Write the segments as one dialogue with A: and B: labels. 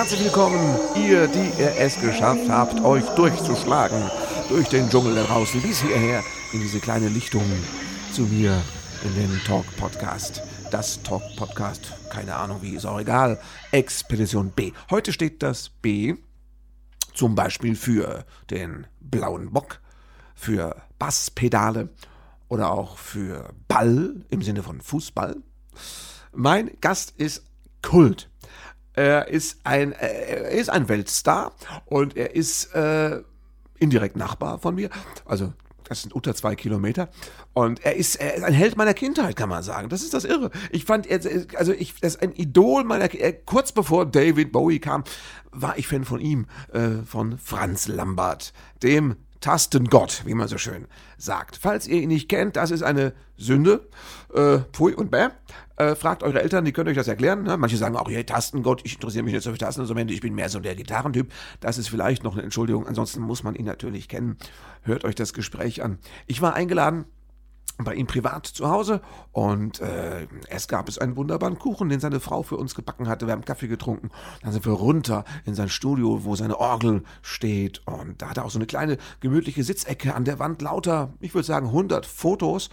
A: Herzlich willkommen, ihr, die ihr es geschafft habt, euch durchzuschlagen durch den Dschungel da draußen bis hierher in diese kleine Lichtung zu mir in den Talk-Podcast. Das Talk-Podcast, keine Ahnung wie, ist auch egal. Expedition B. Heute steht das B zum Beispiel für den blauen Bock, für Basspedale oder auch für Ball im Sinne von Fußball. Mein Gast ist Kult. Er ist ein, er ist ein Weltstar und er ist äh, indirekt Nachbar von mir. Also das sind unter zwei Kilometer. Und er ist, er ist ein Held meiner Kindheit, kann man sagen. Das ist das Irre. Ich fand, also ich, das ist ein Idol meiner, kurz bevor David Bowie kam, war ich Fan von ihm, äh, von Franz Lambert, dem Tastengott, wie man so schön sagt. Falls ihr ihn nicht kennt, das ist eine Sünde. Äh, pfui und bäh. Äh, fragt eure Eltern, die können euch das erklären. Ne? Manche sagen auch, hey, Tastengott, ich interessiere mich nicht so für Tasteninstrumente, ich bin mehr so der Gitarrentyp. Das ist vielleicht noch eine Entschuldigung. Ansonsten muss man ihn natürlich kennen. Hört euch das Gespräch an. Ich war eingeladen bei ihm privat zu Hause und äh, erst gab es einen wunderbaren Kuchen, den seine Frau für uns gebacken hatte. Wir haben Kaffee getrunken. Dann sind wir runter in sein Studio, wo seine Orgel steht und da hat er auch so eine kleine gemütliche Sitzecke an der Wand lauter, ich würde sagen 100 Fotos.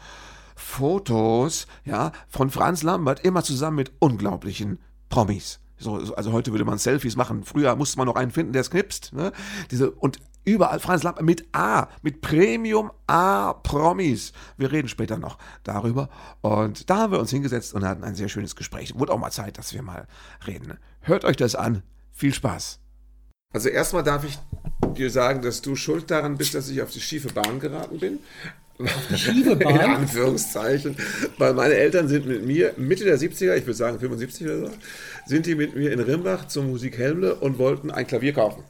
A: Fotos, ja, von Franz Lambert, immer zusammen mit unglaublichen Promis. So, also heute würde man Selfies machen. Früher musste man noch einen finden, der es knipst. Ne? Diese, und Überall Franz Lampe mit A, mit Premium A Promis. Wir reden später noch darüber. Und da haben wir uns hingesetzt und hatten ein sehr schönes Gespräch. Wurde auch mal Zeit, dass wir mal reden. Hört euch das an. Viel Spaß. Also erstmal darf ich dir sagen, dass du schuld daran bist, dass ich auf die schiefe Bahn geraten bin.
B: Auf die schiefe Bahn? In
A: Anführungszeichen. Weil meine Eltern sind mit mir Mitte der 70er, ich würde sagen 75 oder so, sind die mit mir in Rimbach zum Musik Helmle und wollten ein Klavier kaufen.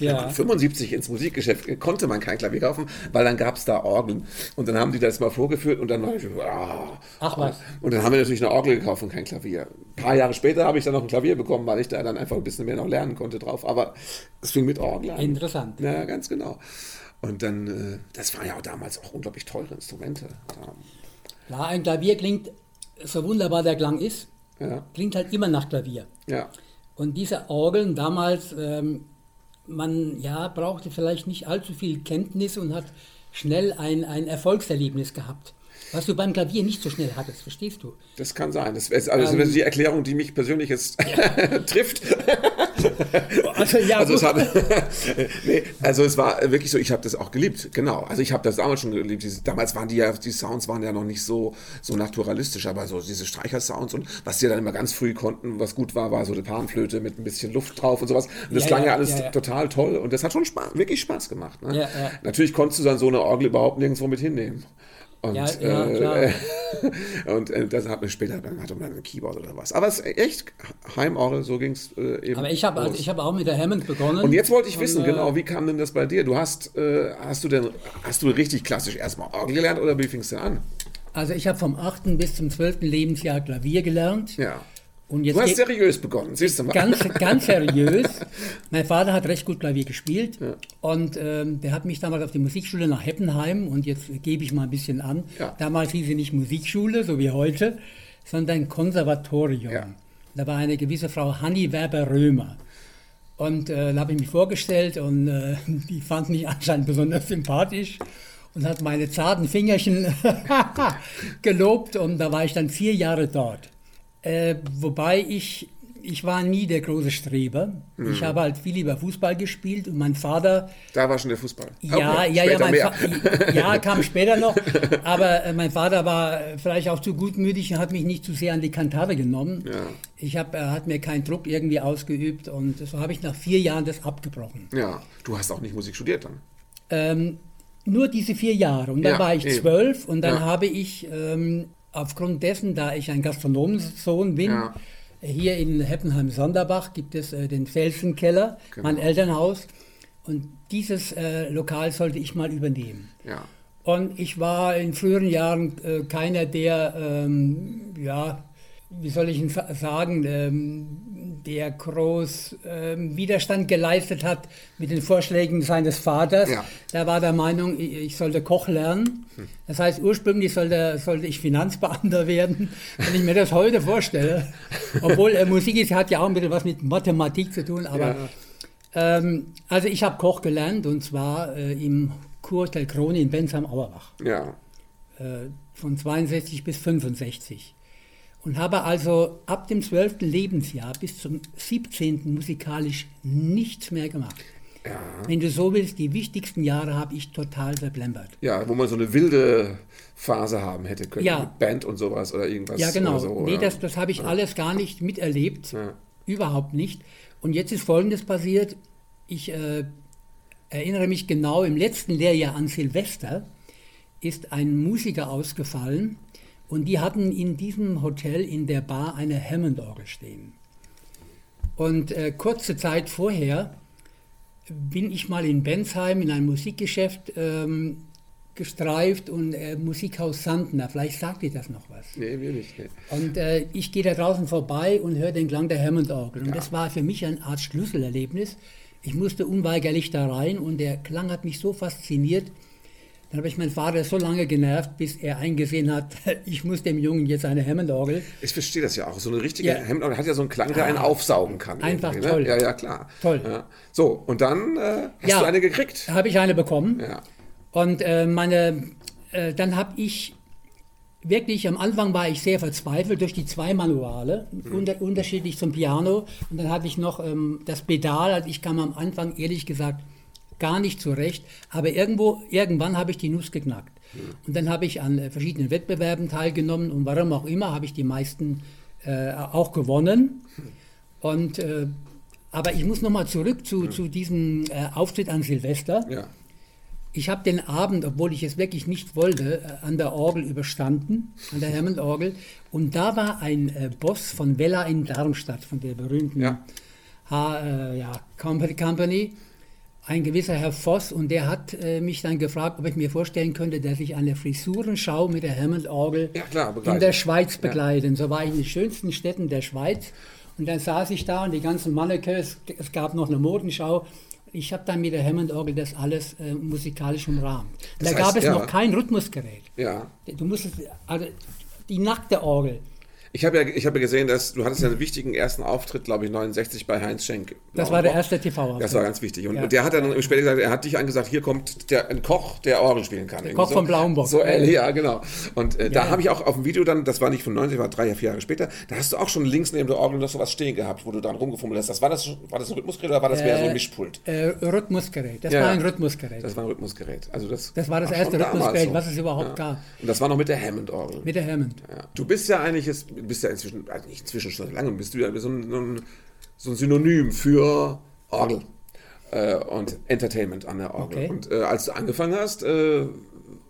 A: Ja. 75 ins Musikgeschäft konnte man kein Klavier kaufen, weil dann gab es da Orgeln. Und dann haben die das mal vorgeführt und dann war ich, oh, Ach was. Und dann haben wir natürlich eine Orgel gekauft und kein Klavier. Ein paar Jahre später habe ich dann noch ein Klavier bekommen, weil ich da dann einfach ein bisschen mehr noch lernen konnte drauf. Aber es fing mit Orgel an.
B: Interessant.
A: Ja, ganz genau. Und dann, äh, das waren ja auch damals auch unglaublich teure Instrumente.
B: Ja, ein Klavier klingt, so wunderbar der Klang ist, ja. klingt halt immer nach Klavier.
A: Ja.
B: Und diese Orgeln damals, ähm, man ja, brauchte vielleicht nicht allzu viel Kenntnis und hat schnell ein, ein Erfolgserlebnis gehabt. Was du beim Klavier nicht so schnell hattest, verstehst du?
A: Das kann sein. Das ist also ähm, die Erklärung, die mich persönlich jetzt ja. trifft. Also, ja, also, es hat, nee, also es war wirklich so, ich habe das auch geliebt, genau. Also ich habe das damals schon geliebt. Damals waren die ja, die Sounds waren ja noch nicht so, so naturalistisch, aber so diese Streicher-Sounds und was die dann immer ganz früh konnten, was gut war, war so eine Panflöte mit ein bisschen Luft drauf und sowas. Und das ja, klang ja, ja alles total toll und das hat schon Spaß, wirklich Spaß gemacht. Ne? Natürlich konntest du dann so eine Orgel überhaupt nirgendwo mit hinnehmen. Und, ja, ja, äh, und äh, das hat mir später, dann hatte man ein Keyboard oder was. Aber es ist echt Heimorgel, so ging es äh, eben.
B: Aber ich habe also hab auch mit der Hammond begonnen.
A: Und jetzt wollte ich und, wissen, genau, wie kam denn das bei dir? Du hast, äh, hast du denn, hast du richtig klassisch erstmal Orgel gelernt oder wie fingst du an?
B: Also ich habe vom 8. bis zum 12. Lebensjahr Klavier gelernt.
A: Ja. Und jetzt du hast seriös begonnen, siehst du mal.
B: Ganz, ganz seriös. mein Vater hat recht gut Klavier gespielt ja. und ähm, der hat mich damals auf die Musikschule nach Heppenheim und jetzt gebe ich mal ein bisschen an. Ja. Damals hieß sie nicht Musikschule, so wie heute, sondern Konservatorium. Ja. Da war eine gewisse Frau Hanni Werber-Römer. Und äh, da habe ich mich vorgestellt und äh, die fand mich anscheinend besonders sympathisch und hat meine zarten Fingerchen gelobt und da war ich dann vier Jahre dort. Äh, wobei ich, ich war nie der große Streber. Mhm. Ich habe halt viel lieber Fußball gespielt und mein Vater.
A: Da war schon der Fußball.
B: Ja, okay, ja, ja, mein ja, kam später noch. Aber äh, mein Vater war vielleicht auch zu gutmütig und hat mich nicht zu sehr an die Kantare genommen. Ja. Ich hab, er hat mir keinen Druck irgendwie ausgeübt und so habe ich nach vier Jahren das abgebrochen.
A: Ja, du hast auch nicht Musik studiert dann.
B: Ähm, nur diese vier Jahre. Und dann ja, war ich zwölf und dann ja. habe ich ähm, aufgrund dessen, da ich ein Gastronomensohn bin, ja. hier in Heppenheim-Sonderbach gibt es äh, den Felsenkeller, genau. mein Elternhaus. Und dieses äh, Lokal sollte ich mal übernehmen.
A: Ja.
B: Und ich war in früheren Jahren äh, keiner, der ähm, ja, wie soll ich sagen, ähm, der groß ähm, Widerstand geleistet hat mit den Vorschlägen seines Vaters. Ja. Der war der Meinung, ich sollte Koch lernen. Hm. Das heißt, ursprünglich sollte, sollte ich Finanzbeamter werden. Wenn ich mir das heute vorstelle, obwohl äh, Musik ist, hat ja auch ein bisschen was mit Mathematik zu tun, aber ja. ähm, also ich habe Koch gelernt und zwar äh, im Kurhotel Krone in Bensheim-Auerbach.
A: Ja.
B: Äh, von 62 bis 65 und habe also ab dem 12. Lebensjahr bis zum 17. musikalisch nichts mehr gemacht. Ja. Wenn du so willst, die wichtigsten Jahre habe ich total verblempert.
A: Ja, wo man so eine wilde Phase haben hätte können, ja. mit Band und sowas oder irgendwas.
B: Ja, genau.
A: So,
B: nee, das, das habe ich ja. alles gar nicht miterlebt. Ja. Überhaupt nicht. Und jetzt ist Folgendes passiert. Ich äh, erinnere mich genau, im letzten Lehrjahr an Silvester ist ein Musiker ausgefallen, und die hatten in diesem Hotel in der Bar eine Hammond-Orgel stehen. Und äh, kurze Zeit vorher bin ich mal in Bensheim in ein Musikgeschäft ähm, gestreift und äh, Musikhaus Sandner. Vielleicht sagt ihr das noch was.
A: Nee, mir nicht. Nee.
B: Und äh, ich gehe da draußen vorbei und höre den Klang der Hammond-Orgel. Und ja. das war für mich eine Art Schlüsselerlebnis. Ich musste unweigerlich da rein und der Klang hat mich so fasziniert, dann habe ich meinen Vater so lange genervt, bis er eingesehen hat, ich muss dem Jungen jetzt eine Hammond-Orgel.
A: Ich verstehe das ja auch. So eine richtige ja. Hammond-Orgel hat ja so einen Klang, der einen ah, aufsaugen kann.
B: Einfach ne? toll.
A: Ja, ja, klar.
B: Toll.
A: Ja. So, und dann äh, hast ja, du eine gekriegt.
B: habe ich eine bekommen. Ja. Und äh, meine, äh, dann habe ich wirklich, am Anfang war ich sehr verzweifelt durch die zwei Manuale, mhm. unter, unterschiedlich zum Piano. Und dann hatte ich noch ähm, das Pedal. Also ich kam am Anfang, ehrlich gesagt, gar nicht zurecht. Aber irgendwo, irgendwann habe ich die Nuss geknackt. Und dann habe ich an äh, verschiedenen Wettbewerben teilgenommen und warum auch immer habe ich die meisten äh, auch gewonnen. Und, äh, aber ich muss nochmal zurück zu, ja. zu diesem äh, Auftritt an Silvester. Ja. Ich habe den Abend, obwohl ich es wirklich nicht wollte, äh, an der Orgel überstanden, an der Hammond-Orgel. Und da war ein äh, Boss von Vella in Darmstadt, von der berühmten ja. H, Company ein gewisser Herr Voss und der hat äh, mich dann gefragt, ob ich mir vorstellen könnte, dass ich eine Frisurenschau mit der Hammond-Orgel ja, in der Schweiz begleite. Ja. So war ich in den schönsten Städten der Schweiz und dann saß ich da und die ganzen Mannequins, es gab noch eine Modenschau. Ich habe dann mit der Hammond-Orgel das alles äh, musikalisch umrahmt. Da heißt, gab es ja. noch kein Rhythmusgerät.
A: Ja.
B: Du musstest, also die nackte Orgel.
A: Ich habe ja, ich habe ja gesehen, dass du hattest ja einen wichtigen ersten Auftritt, glaube ich, 69 bei Heinz Schenk.
B: Das war der erste TV-Auftritt.
A: Das war ganz wichtig. Und, ja. und der hat dann später gesagt, er hat dich angesagt, hier kommt der, ein Koch, der Orgel spielen kann.
B: Der Koch
A: so.
B: von Blauenbock.
A: So, äh, ja, genau. Und äh, ja, da ja. habe ich auch auf dem Video dann, das war nicht von 90, war drei, vier Jahre später, da hast du auch schon links neben der Orgel noch so was stehen gehabt, wo du dann rumgefummelt hast. Das war das, war das ein Rhythmusgerät oder war das äh, mehr so ein Mischpult?
B: Äh, Rhythmusgerät. Das war ein Rhythmusgerät.
A: Das war ein Rhythmusgerät. Also das,
B: das war das erste Rhythmusgerät, so. was es überhaupt gab.
A: Und das war noch mit der Hammond-Orgel.
B: Mit der Hammond.
A: Du bist ja eigentlich, jetzt, bist ja inzwischen also nicht inzwischen schon lange, bist du ja so ein, so ein Synonym für Orgel äh, und Entertainment an der Orgel. Okay. Und äh, als du angefangen hast, äh,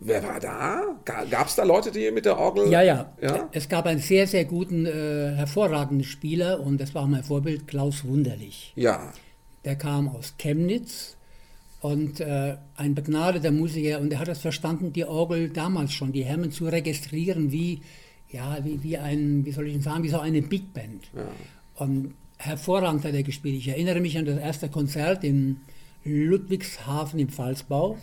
A: wer war da? Gab es da Leute, die mit der Orgel?
B: Ja, ja, ja. Es gab einen sehr, sehr guten, äh, hervorragenden Spieler und das war mein Vorbild, Klaus Wunderlich.
A: Ja.
B: Der kam aus Chemnitz und äh, ein begnadeter Musiker und er hat es verstanden, die Orgel damals schon, die Hermen zu registrieren, wie ja, wie, wie ein, wie soll ich denn sagen, wie so eine Big Band. Ja. Und hervorragend hat er gespielt. Ich erinnere mich an das erste Konzert in Ludwigshafen im Pfalzbau.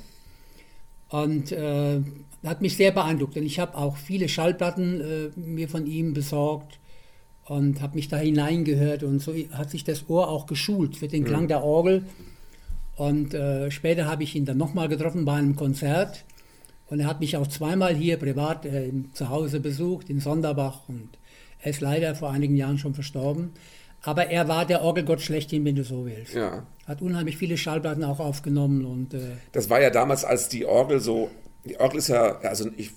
B: Und äh, hat mich sehr beeindruckt. Und ich habe auch viele Schallplatten äh, mir von ihm besorgt und habe mich da hineingehört. Und so hat sich das Ohr auch geschult für den Klang ja. der Orgel. Und äh, später habe ich ihn dann nochmal getroffen bei einem Konzert. Und er hat mich auch zweimal hier privat äh, zu Hause besucht, in Sonderbach. Und er ist leider vor einigen Jahren schon verstorben. Aber er war der Orgelgott schlechthin, wenn du so willst.
A: Ja.
B: Hat unheimlich viele Schallplatten auch aufgenommen. Und, äh
A: das war ja damals, als die Orgel so. Die Orgel ist ja, also ich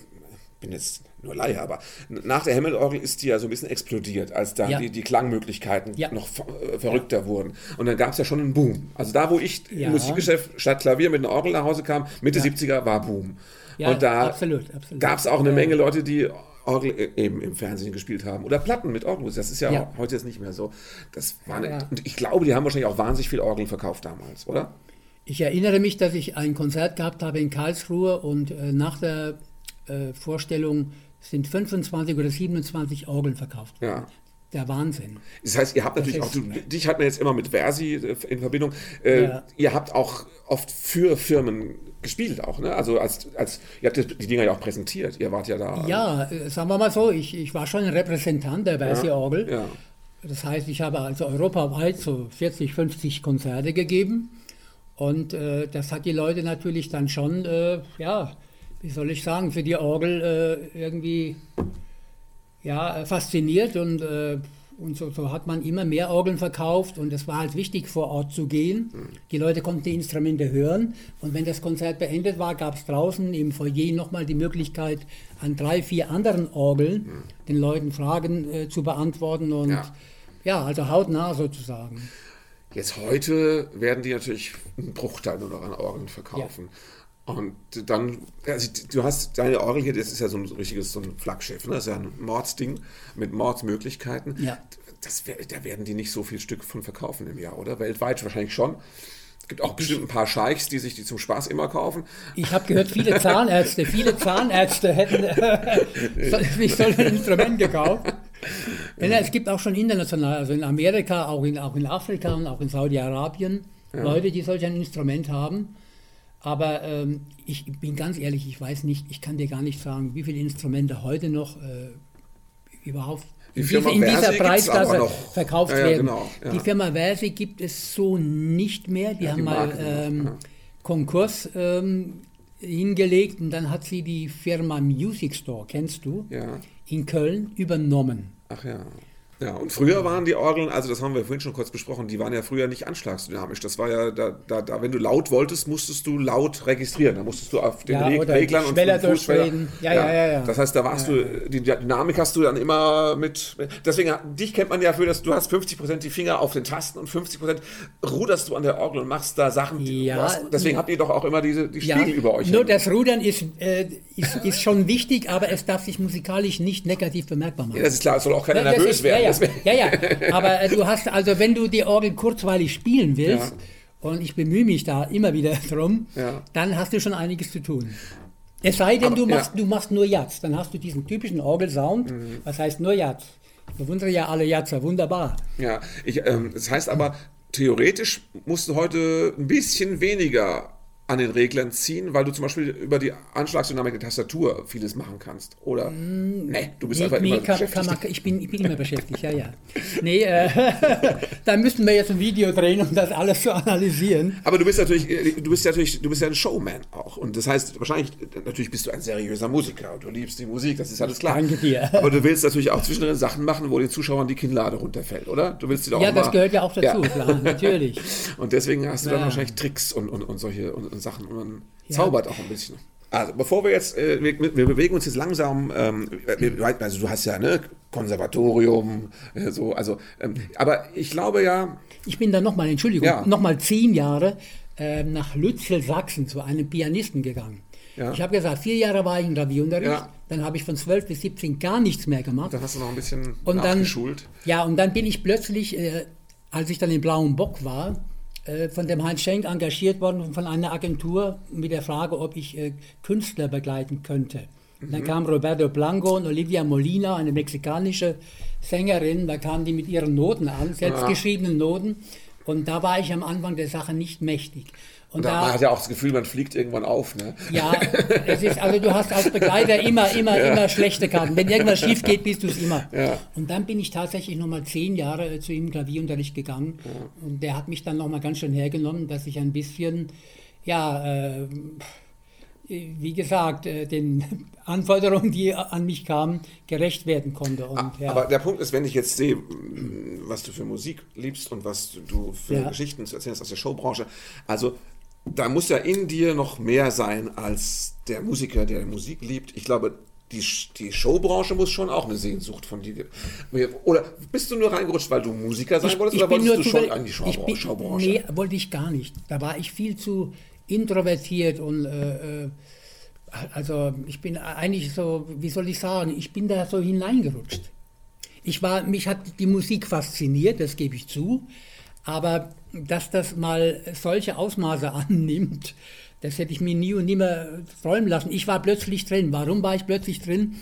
A: bin jetzt nur Laie, aber nach der Hammond-Orgel ist die ja so ein bisschen explodiert, als dann ja. die, die, Klangmöglichkeiten ja. noch äh, verrückter ja. wurden. Und dann gab es ja schon einen Boom. Also da, wo ich im Musikgeschäft statt Klavier mit einer Orgel nach Hause kam, Mitte 70er war Boom. Ja, und da gab es auch eine Menge Leute, die Orgel e- eben im Fernsehen gespielt haben. Oder Platten mit Orgel. Das ist ja, ja. heute jetzt nicht mehr so. Das war eine, ja. Und ich glaube, die haben wahrscheinlich auch wahnsinnig viel Orgeln verkauft damals, oder?
B: Ich erinnere mich, dass ich ein Konzert gehabt habe in Karlsruhe und äh, nach der äh, Vorstellung sind 25 oder 27 Orgeln verkauft.
A: Ja.
B: Der Wahnsinn.
A: Das heißt, ihr habt
B: Das
A: natürlich auch, du, dich hat man jetzt immer mit Versi äh, in Verbindung. Äh,
B: Ja.
A: Ihr habt auch oft für Firmen gespielt auch, ne? Also als, als ihr habt die Dinger ja auch präsentiert. Ihr wart ja da.
B: Ja, sagen wir mal so, ich, ich war schon ein Repräsentant der Versi-Orgel.
A: Ja.
B: Das heißt, ich habe also europaweit so 40, 50 Konzerte gegeben. Und äh, das hat die Leute natürlich dann schon, äh, ja, wie soll ich sagen, für die Orgel äh, irgendwie ja, fasziniert. Und, äh, und so, so hat man immer mehr Orgeln verkauft. Und es war halt wichtig, vor Ort zu gehen. Die Leute konnten die Instrumente hören. Und wenn das Konzert beendet war, gab es draußen im Foyer nochmal die Möglichkeit, an drei, vier anderen Orgeln den Leuten Fragen äh, zu beantworten. Und
A: Ja.
B: ja, also hautnah sozusagen.
A: Jetzt heute werden die natürlich einen Bruchteil nur noch an Orgeln verkaufen. Und dann, also du hast deine Orgel hier, das ist ja so ein richtiges so ein Flaggschiff, ne? das ist ja ein Mordsding mit Mordsmöglichkeiten.
B: Ja.
A: Das, da werden die nicht so viel Stück von verkaufen im Jahr, oder? Weltweit wahrscheinlich schon. Es gibt auch bestimmt ein paar Scheichs, die sich die zum Spaß immer kaufen.
B: Ich habe gehört, viele Zahnärzte, viele Zahnärzte hätten sich so ein Instrument gekauft. Denn es gibt auch schon international, also in Amerika, auch in, auch in Afrika und auch in Saudi-Arabien, Leute, die solch ein Instrument haben. Aber ähm, ich bin ganz ehrlich, ich weiß nicht, ich kann dir gar nicht sagen, wie viele Instrumente heute noch äh, überhaupt
A: Die
B: in, in dieser Preisklasse verkauft
A: Ja, ja,
B: werden.
A: genau, ja.
B: Die Firma Versi gibt es so nicht mehr. Die
A: Ja, die
B: haben mal
A: noch,
B: ähm. Konkurs ähm, hingelegt und dann hat sie die Firma Music Store, kennst du,
A: Ja.
B: in Köln übernommen.
A: Ach ja. Ja, und früher waren die Orgeln, also das haben wir vorhin schon kurz besprochen, die waren ja früher nicht anschlagsdynamisch. Das war ja, da, da, da wenn du laut wolltest, musstest du laut registrieren. Da musstest du auf den
B: Ja,
A: Reg Reglern und Fußschweller-.
B: Ja, ja, ja, ja.
A: Das heißt, da warst du, die Dynamik hast du dann immer mit, deswegen, dich kennt man ja für, dass du hast 50% die Finger auf den Tasten und 50% ruderst du an der Orgel und machst da Sachen. die-
B: Ja,
A: hast, deswegen habt ihr doch auch immer diese, die
B: Ja,
A: Spiegel über euch.
B: nur
A: hängen.
B: das Rudern ist, äh, ist, ist schon wichtig, aber es darf sich musikalisch nicht negativ bemerkbar machen.
A: ja, das ist klar, es soll auch keiner nervös
B: ist-
A: werden.
B: Ja, ja, ja, ja. Aber äh, du hast also, wenn du die Orgel kurzweilig spielen willst, und ich bemühe mich da immer wieder drum,
A: Ja.
B: dann hast du schon einiges zu tun. Es sei denn,
A: Aber-
B: du, machst,
A: ja.
B: du machst nur Jazz, dann hast du diesen typischen Orgelsound. Was heißt nur Jazz? Ich bewundere ja alle Jazzer, wunderbar.
A: Ja, ich, ähm, das heißt aber, theoretisch musst du heute ein bisschen weniger an den Reglern ziehen, weil du zum Beispiel über die Anschlagsdynamik der Tastatur vieles machen kannst. Oder? nee, du bist
B: Nee,
A: einfach
B: nee,
A: immer
B: kann,
A: beschäftigt.
B: kann man, ich, bin, ich bin immer beschäftigt, ja, ja. Nee, äh, da müssten wir jetzt ein Video drehen, um das alles zu analysieren.
A: Aber du bist natürlich, äh, du bist natürlich, du bist ja ein Showman auch. Und das heißt, wahrscheinlich, natürlich bist du ein seriöser Musiker und du liebst die Musik, das ist alles klar.
B: Danke dir.
A: Aber du willst natürlich auch zwischendrin Sachen machen, wo den Zuschauern die Kinnlade runterfällt, oder? Du willst sie doch
B: Ja,
A: auch
B: das gehört ja auch dazu,
A: Ja.
B: klar, natürlich.
A: Und deswegen hast du dann
B: Ja.
A: wahrscheinlich Tricks und, und, und solche und, und Sachen. Und man
B: Ja.
A: zaubert auch ein bisschen. Also bevor wir jetzt, äh, wir, wir bewegen uns jetzt langsam, ähm, wir, also du hast ja ne Konservatorium, äh, so, also, ähm, aber ich glaube ja,
B: Ich bin dann nochmal, Entschuldigung,
A: Ja.
B: nochmal zehn Jahre äh, nach Lützel, Sachsen zu einem Pianisten gegangen.
A: Ja.
B: Ich habe gesagt, vier Jahre war ich im Klavierunterricht,
A: Ja.
B: dann habe ich von 12 bis 17 gar nichts mehr gemacht.
A: da hast du noch ein bisschen
B: Und dann, ja, und dann bin ich plötzlich, äh, als ich dann im Blauen Bock war, von dem Heinz Schenk engagiert worden von einer Agentur mit der Frage, ob ich äh, Künstler begleiten könnte. Und
A: Mhm.
B: Dann kam Roberto Blanco und Olivia Molina, eine mexikanische Sängerin, da kamen die mit ihren Noten an, selbstgeschriebenen Noten. Und da war ich am Anfang der Sache nicht mächtig. Und
A: Da, man hat ja auch das Gefühl, man fliegt irgendwann auf. Ne?
B: ja, es ist, also du hast als Begleiter immer, immer, immer schlechte Karten. Wenn irgendwas schief geht, bist du es immer.
A: Ja.
B: Und dann bin ich tatsächlich nochmal zehn Jahre äh, zu ihm im Klavierunterricht gegangen. Und der hat mich dann nochmal ganz schön hergenommen, dass ich ein bisschen, ja, äh, wie gesagt, äh, den Anforderungen, die an mich kamen, gerecht werden konnte. Und, ja.
A: Aber der Punkt ist, wenn ich jetzt sehe, was du für Musik liebst und was du für
B: Ja.
A: Geschichten zu erzählen hast aus der Showbranche, also da muss ja in dir noch mehr sein als der Musiker, der Musik liebt. Ich glaube, die, die Showbranche muss schon auch eine Sehnsucht von dir. Oder bist du nur reingerutscht, weil du Musiker sein wolltest, oder wolltest du schon an die
B: ich
A: Showbranche?
B: bin,
A: Showbranche?
B: Nee, wollte ich gar nicht. Da war ich viel zu introvertiert und äh, äh, also ich bin eigentlich so, wie soll ich sagen, ich bin da so hineingerutscht. Ich war, mich hat die Musik fasziniert, das gebe ich zu, aber dass das mal solche Ausmaße annimmt, das hätte ich mir nie und nimmer träumen lassen. Ich war plötzlich drin. Warum war ich plötzlich drin?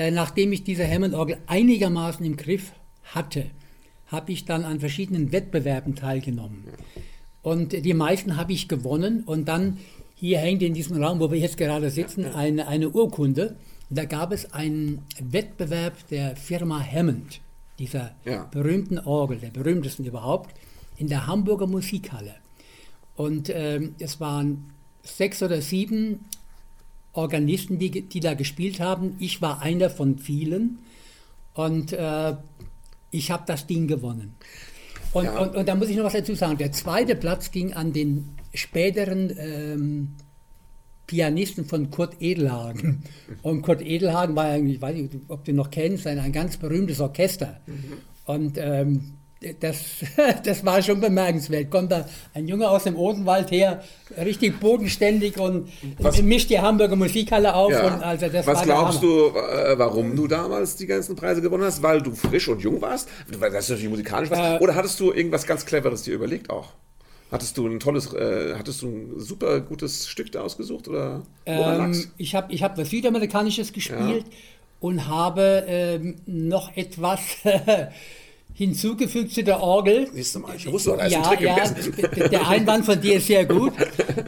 B: äh, nachdem ich diese Hammond-Orgel einigermaßen im Griff hatte, habe ich dann an verschiedenen Wettbewerben teilgenommen. Und die meisten habe ich gewonnen. Und dann hier hängt in diesem Raum, wo wir jetzt gerade sitzen, eine, eine Urkunde. Da gab es einen Wettbewerb der Firma Hammond, dieser ja. berühmten Orgel, der berühmtesten überhaupt, in der Hamburger Musikhalle. Und ähm, es waren sechs oder sieben Organisten, die, die da gespielt haben. Ich war einer von vielen. Und äh, ich habe das Ding gewonnen. Und, ja. und, und, da muss ich noch was dazu sagen. Der zweite Platz ging an den späteren ähm, Pianisten von Kurt Edelhagen. Und Kurt Edelhagen war eigentlich, ich weiß nicht, ob du noch kennst, ein, ein ganz berühmtes Orchester. Mhm. Und ähm, das, das war schon bemerkenswert. Kommt da ein Junge aus dem Odenwald her, richtig bodenständig und Was, mischt die Hamburger Musikhalle auf.
A: Ja.
B: Und also
A: das Was glaubst du, äh, warum du damals die ganzen Preise gewonnen hast? Weil du frisch und jung warst? Weil das natürlich musikalisch warst? Äh, Oder hattest du irgendwas ganz Cleveres dir überlegt auch? Hattest du ein tolles, äh, hattest du ein super gutes Stück da ausgesucht oder
B: ähm, Ich habe ich hab was Südamerikanisches gespielt ja. und habe ähm, noch etwas hinzugefügt zu der Orgel.
A: Siehst du mal, ich wusste,
B: ist ja, Trick ja, Der Einwand von dir ist sehr gut.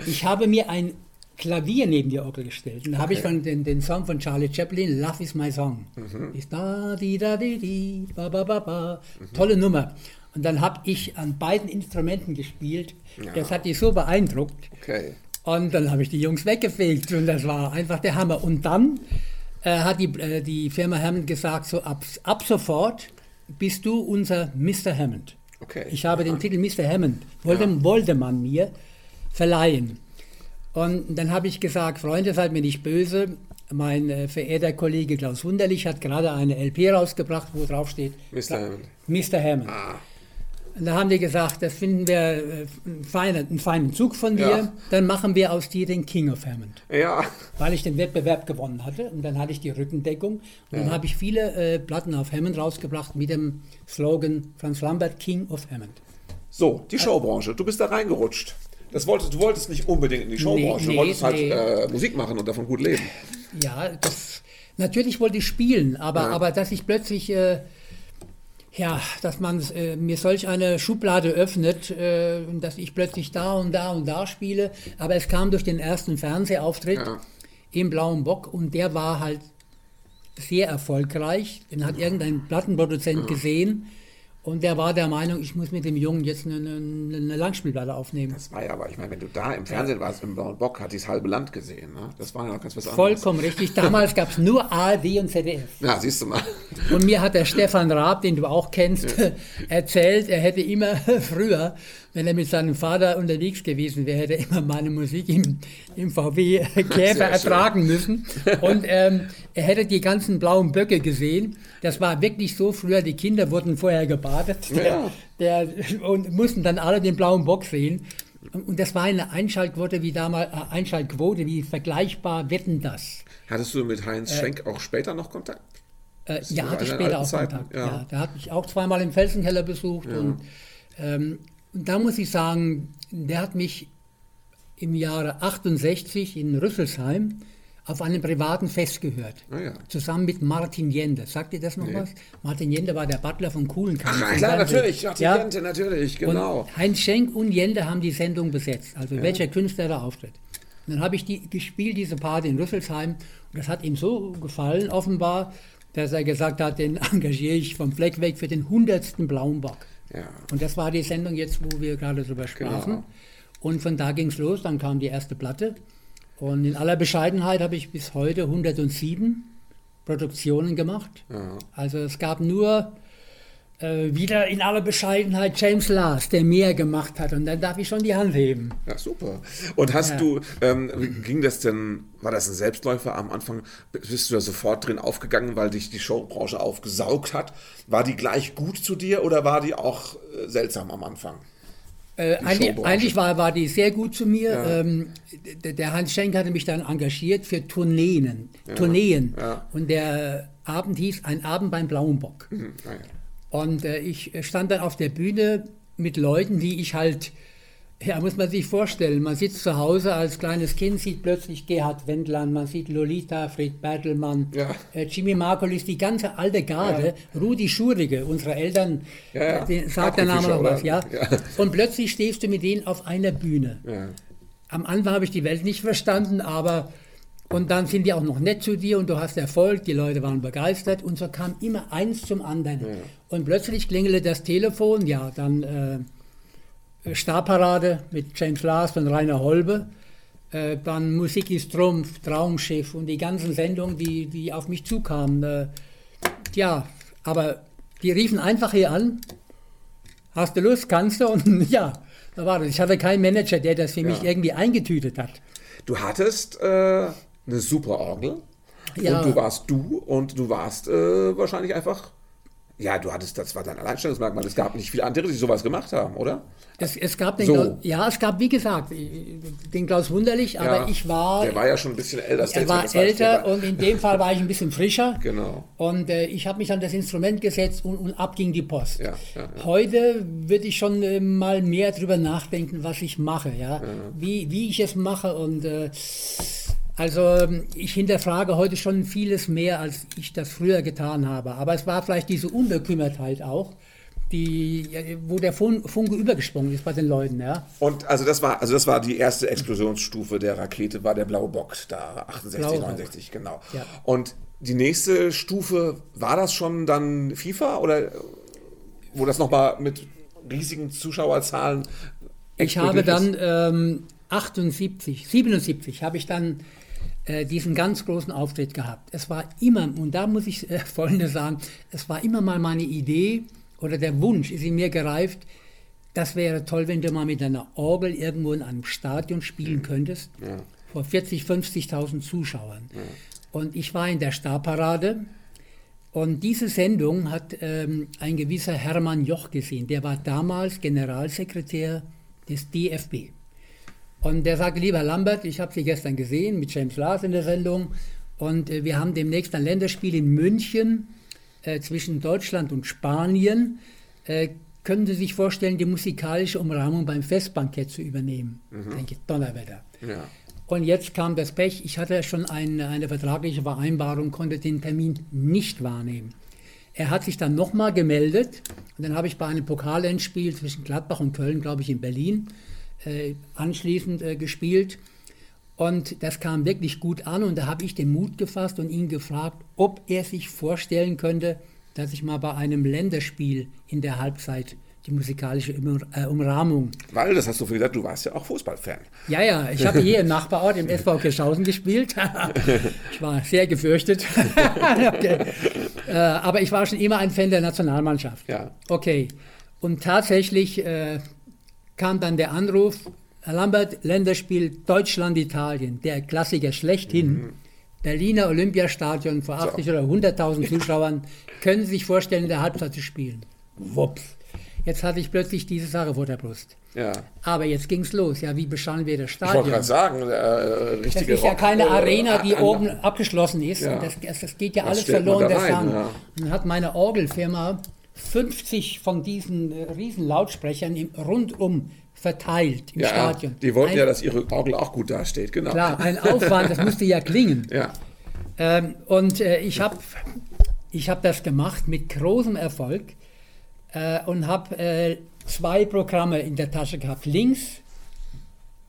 B: Ich habe mir ein Klavier neben die Orgel gestellt. Und da okay. habe ich von den, den Song von Charlie Chaplin, Love is my song. Mhm. Ist da, di, da, di, di, ba, ba, ba, ba. Mhm. Tolle Nummer. Und dann habe ich an beiden Instrumenten gespielt. Ja. Das hat die so beeindruckt. Okay. Und dann habe ich die Jungs weggefegt und das war einfach der Hammer. Und dann äh, hat die, äh, die Firma Hammond gesagt, so ab, ab sofort bist du unser Mr. Hammond. Okay. Ich habe den Titel Mr. Hammond, wollte, ja. wollte man mir verleihen. Und dann habe ich gesagt, Freunde, seid mir nicht böse. Mein äh, verehrter Kollege Klaus Wunderlich hat gerade eine LP rausgebracht, wo drauf steht
A: Mr. Hammond.
B: Mr. Hammond. Ah. Und da haben die gesagt, das finden wir äh, einen feinen, einen feinen Zug von dir. Ja. Dann machen wir aus dir den King of Hammond.
A: Ja.
B: Weil ich den Wettbewerb gewonnen hatte. Und dann hatte ich die Rückendeckung. Und ja. dann habe ich viele äh, Platten auf Hammond rausgebracht mit dem Slogan Franz Lambert, King of Hammond.
A: So, die Showbranche. Du bist da reingerutscht. Das wolltest, du wolltest nicht unbedingt in die Showbranche. Nee, nee, du wolltest halt nee. halt äh, Musik machen und davon gut leben.
B: Ja, das, natürlich wollte ich spielen. Aber, ja. aber dass ich plötzlich... Äh, ja, dass man äh, mir solch eine Schublade öffnet, äh, dass ich plötzlich da und da und da spiele. Aber es kam durch den ersten Fernsehauftritt ja. im Blauen Bock und der war halt sehr erfolgreich. Den hat irgendein Plattenproduzent ja. gesehen und der war der Meinung, ich muss mit dem Jungen jetzt eine, eine, eine Langspielplatte aufnehmen.
A: Das war ja aber, ich meine, wenn du da im Fernsehen warst, im Blauen Bock, hat das halbe Land gesehen. Ne? Das war ja noch ganz was
B: anderes. Vollkommen richtig. Damals gab es nur ARD und ZDF.
A: Ja, siehst du mal.
B: Und mir hat der Stefan Raab, den du auch kennst, ja. erzählt, er hätte immer früher, wenn er mit seinem Vater unterwegs gewesen wäre, hätte er immer meine Musik im, im VW Käfer ertragen müssen. Und ähm, er hätte die ganzen blauen Böcke gesehen. Das war wirklich so früher, die Kinder wurden vorher gebadet der, der, und mussten dann alle den blauen Bock sehen. Und das war eine Einschaltquote wie damals, äh, Einschaltquote wie vergleichbar Wetten das.
A: Hattest du mit Heinz äh, Schenk auch später noch Kontakt?
B: Äh, ja, hatte später auch Zeiten? Kontakt. Ja. ja. der hat mich auch zweimal im Felsenkeller besucht. Ja. Und, ähm, und da muss ich sagen, der hat mich im Jahre 68 in Rüsselsheim auf einem privaten Fest gehört. Ah, ja. Zusammen mit Martin Jende. Sagt ihr das noch nee. was? Martin Jende war der Butler von Kuhlenkamp.
A: Ach, klar, natürlich. Martin ja. Jende, natürlich, genau.
B: Und Heinz Schenk und Jende haben die Sendung besetzt. Also ja. welcher Künstler da auftritt. Und dann habe ich die gespielt, diese Party in Rüsselsheim. Und das hat ihm so gefallen, offenbar, dass er gesagt hat, den engagiere ich vom Fleck weg für den hundertsten blauen Bock. Ja. Und das war die Sendung jetzt, wo wir gerade drüber sprachen. Genau. Und von da ging es los, dann kam die erste Platte. Und in aller Bescheidenheit habe ich bis heute 107 Produktionen gemacht. Ja. Also es gab nur äh, wieder in aller Bescheidenheit James Lars, der mehr gemacht hat. Und dann darf ich schon die Hand heben.
A: Ja, super. Und hast ja. du, ähm, ging das denn, war das ein Selbstläufer am Anfang? Bist du da sofort drin aufgegangen, weil dich die Showbranche aufgesaugt hat? War die gleich gut zu dir oder war die auch äh, seltsam am Anfang?
B: Äh, eigentlich, eigentlich war, war die sehr gut zu mir. Ja. Ähm, der Hans Schenk hatte mich dann engagiert für Tourneen. Ja. Tourneen. Ja. Und der Abend hieß Ein Abend beim Blauen Bock. Mhm. Und äh, ich stand dann auf der Bühne mit Leuten, die ich halt Ja, muss man sich vorstellen. Man sitzt zu Hause als kleines Kind, sieht plötzlich Gerhard Wendland, man sieht Lolita, Fred Bertelmann, ja. äh, Jimmy Markolis, die ganze alte Garde, ja. Rudi Schurige, unsere Eltern, ja, äh, sagt der Name noch was, ja? Und plötzlich stehst du mit denen auf einer Bühne. Am Anfang habe ich die Welt nicht verstanden, aber und dann sind die auch noch nett zu dir und du hast Erfolg, die Leute waren begeistert und so kam immer eins zum anderen. Und plötzlich klingelte das Telefon, ja, dann... Äh, Starparade mit James Last und Rainer Holbe. Äh, dann Musik ist Trumpf, Traumschiff und die ganzen Sendungen, die, die auf mich zukamen. Äh, ja, aber die riefen einfach hier an. Hast du Lust, kannst du? Und ja, da war das. Ich hatte keinen Manager, der das für ja. mich irgendwie eingetütet hat.
A: Du hattest äh, eine super Orgel. Ja. Und du warst du und du warst äh, wahrscheinlich einfach ja, du hattest, das war dein Alleinstellungsmerkmal. Es gab nicht viele andere, die sowas gemacht haben, oder?
B: Es, es gab den so. Klaus, ja, es gab, wie gesagt, den Klaus Wunderlich, aber ja, ich war.
A: Der war ja schon ein bisschen älter.
B: Er war älter und in dem Fall war ich ein bisschen frischer.
A: Genau.
B: Und äh, ich habe mich an das Instrument gesetzt und, und ab ging die Post. Ja, ja, Heute würde ich schon äh, mal mehr drüber nachdenken, was ich mache, ja. Wie, wie ich es mache und. Also ähm, ich hinterfrage heute schon vieles mehr, als ich das früher getan habe. Aber es war vielleicht diese Unbekümmertheit auch, die, wo der Funke übergesprungen ist bei den Leuten. Ja.
A: Und also das war, also das war die erste Explosionsstufe der Rakete, war der blaue Bock da, 68, blaue 69, Bock. genau. Ja. Und die nächste Stufe, war das schon dann FIFA oder wo das nochmal mit riesigen Zuschauerzahlen
B: Ich habe dann ähm, 78, 77 habe ich dann äh, diesen ganz großen Auftritt gehabt. Es war immer, und da muss ich äh, Folgendes sagen, es war immer mal meine Idee oder der Wunsch ist in mir gereift, das wäre toll, wenn du mal mit einer Orgel irgendwo in einem Stadion spielen mhm. könntest, ja. vor 40, 50.000 Zuschauern. Ja. Und ich war in der Starparade und diese Sendung hat ähm, ein gewisser Hermann Joch gesehen. Der war damals Generalsekretär des DFB. Und der sagte, lieber Lambert, ich habe Sie gestern gesehen mit James Lars in der Sendung und äh, wir haben demnächst ein Länderspiel in München äh, zwischen Deutschland und Spanien. Äh, können Sie sich vorstellen, die musikalische Umrahmung beim Festbankett zu übernehmen? Mhm. Denke Donnerwetter. Ja. Und jetzt kam das Pech, ich hatte schon eine, eine vertragliche Vereinbarung, konnte den Termin nicht wahrnehmen. Er hat sich dann nochmal gemeldet und dann habe ich bei einem Pokalendspiel zwischen Gladbach und Köln, glaube ich, in Berlin, anschließend äh, gespielt. Und das kam wirklich gut an und da habe ich den Mut gefasst und ihn gefragt, ob er sich vorstellen könnte, dass ich mal bei einem Länderspiel in der Halbzeit die musikalische äh, Umrahmung.
A: Weil, das hast du gesagt, du warst ja auch Fußballfan.
B: Ja, ja, ich habe hier im Nachbarort im SV Kirschhausen gespielt. ich war sehr gefürchtet. okay. äh, aber ich war schon immer ein Fan der Nationalmannschaft.
A: Ja.
B: Okay. Und tatsächlich äh, kam dann der Anruf, Herr Lambert, Länderspiel Deutschland-Italien, der Klassiker schlechthin. Mhm. Berliner Olympiastadion vor 80 so. oder 100.000 Zuschauern. Können Sie sich vorstellen, in der Halbzeit zu spielen? Wups. Jetzt hatte ich plötzlich diese Sache vor der Brust.
A: Ja.
B: Aber jetzt ging es los. Ja, wie beschauen wir das Stadion? Ich
A: wollte gerade sagen, äh, richtige
B: Das ist ja keine Arena, die äh, oben abgeschlossen ist. Ja. Das, das, geht ja Was alles verloren, der Sang. Ja. Dann hat meine Orgelfirma 50 von diesen äh, riesen Lautsprechern im, rundum verteilt im ja, Stadion.
A: Die wollten ein, ja, dass ihre Orgel auch gut dasteht, genau.
B: Klar, ein Aufwand, das musste ja klingen.
A: Ja.
B: Ähm, und äh, ich habe ich hab das gemacht mit großem Erfolg äh, und habe äh, zwei Programme in der Tasche gehabt. Links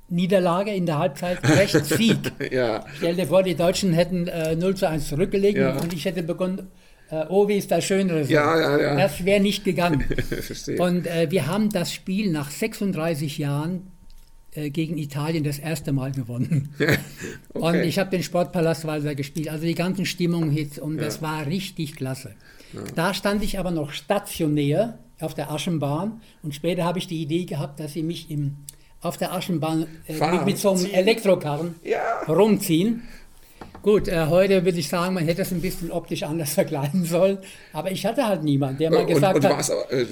B: Niederlage in der Halbzeit, rechts Sieg.
A: ja.
B: Stell dir vor, die Deutschen hätten äh, 0 zu 1 zurückgelegen ja. und ich hätte begonnen äh, oh, wie ist das Schönere.
A: Ja, ja, ja.
B: Das wäre nicht gegangen. Und äh, wir haben das Spiel nach 36 Jahren äh, gegen Italien das erste Mal gewonnen. okay. Und ich habe den Sportpalast weiter gespielt, also die ganzen Stimmungen Hits und ja. das war richtig klasse. Ja. Da stand ich aber noch stationär auf der Aschenbahn und später habe ich die Idee gehabt, dass sie mich im, auf der Aschenbahn äh, mit, mit, so einem Elektrokarren ja. rumziehen. Gut, äh, heute würde ich sagen, man hätte es ein bisschen optisch anders verkleiden sollen. Aber ich hatte halt niemanden, der mal gesagt und, und hat. Aber, äh,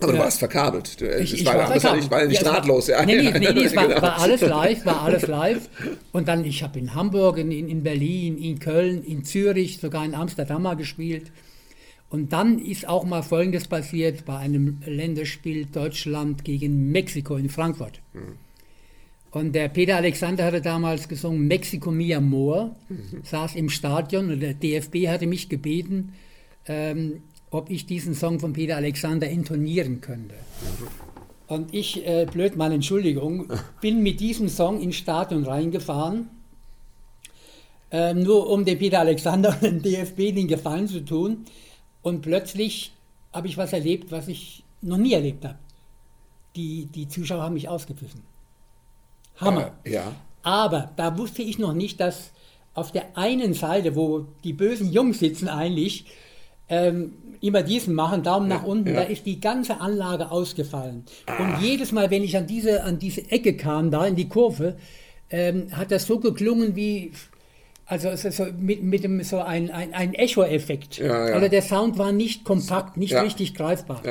A: aber du warst verkabelt. Ich, ich war, war, war nicht, war nicht ja, nahtlos. Ja.
B: Nee, nee, nee, nee es war, genau. war, alles live, war alles live. Und dann, ich habe in Hamburg, in, in Berlin, in Köln, in Zürich, sogar in Amsterdam mal gespielt. Und dann ist auch mal Folgendes passiert bei einem Länderspiel Deutschland gegen Mexiko in Frankfurt. Mhm. Und der Peter Alexander hatte damals gesungen Mexico Mi Amor, mhm. saß im Stadion und der DFB hatte mich gebeten, ähm, ob ich diesen Song von Peter Alexander intonieren könnte. Und ich, äh, blöd mal Entschuldigung, bin mit diesem Song ins Stadion reingefahren, äh, nur um dem Peter Alexander und dem DFB den Gefallen zu tun. Und plötzlich habe ich was erlebt, was ich noch nie erlebt habe. Die, die Zuschauer haben mich ausgepfiffen. Hammer.
A: Äh, ja.
B: Aber da wusste ich noch nicht, dass auf der einen Seite, wo die bösen Jungs sitzen eigentlich, ähm, immer diesen machen, Daumen nach unten, ja. da ist die ganze Anlage ausgefallen. Ah. Und jedes Mal, wenn ich an diese, an diese Ecke kam, da in die Kurve, ähm, hat das so geklungen wie, also es ist so mit, mit dem so ein, ein, ein Echo-Effekt. Ja, ja. Also der Sound war nicht kompakt, nicht ja. richtig greifbar.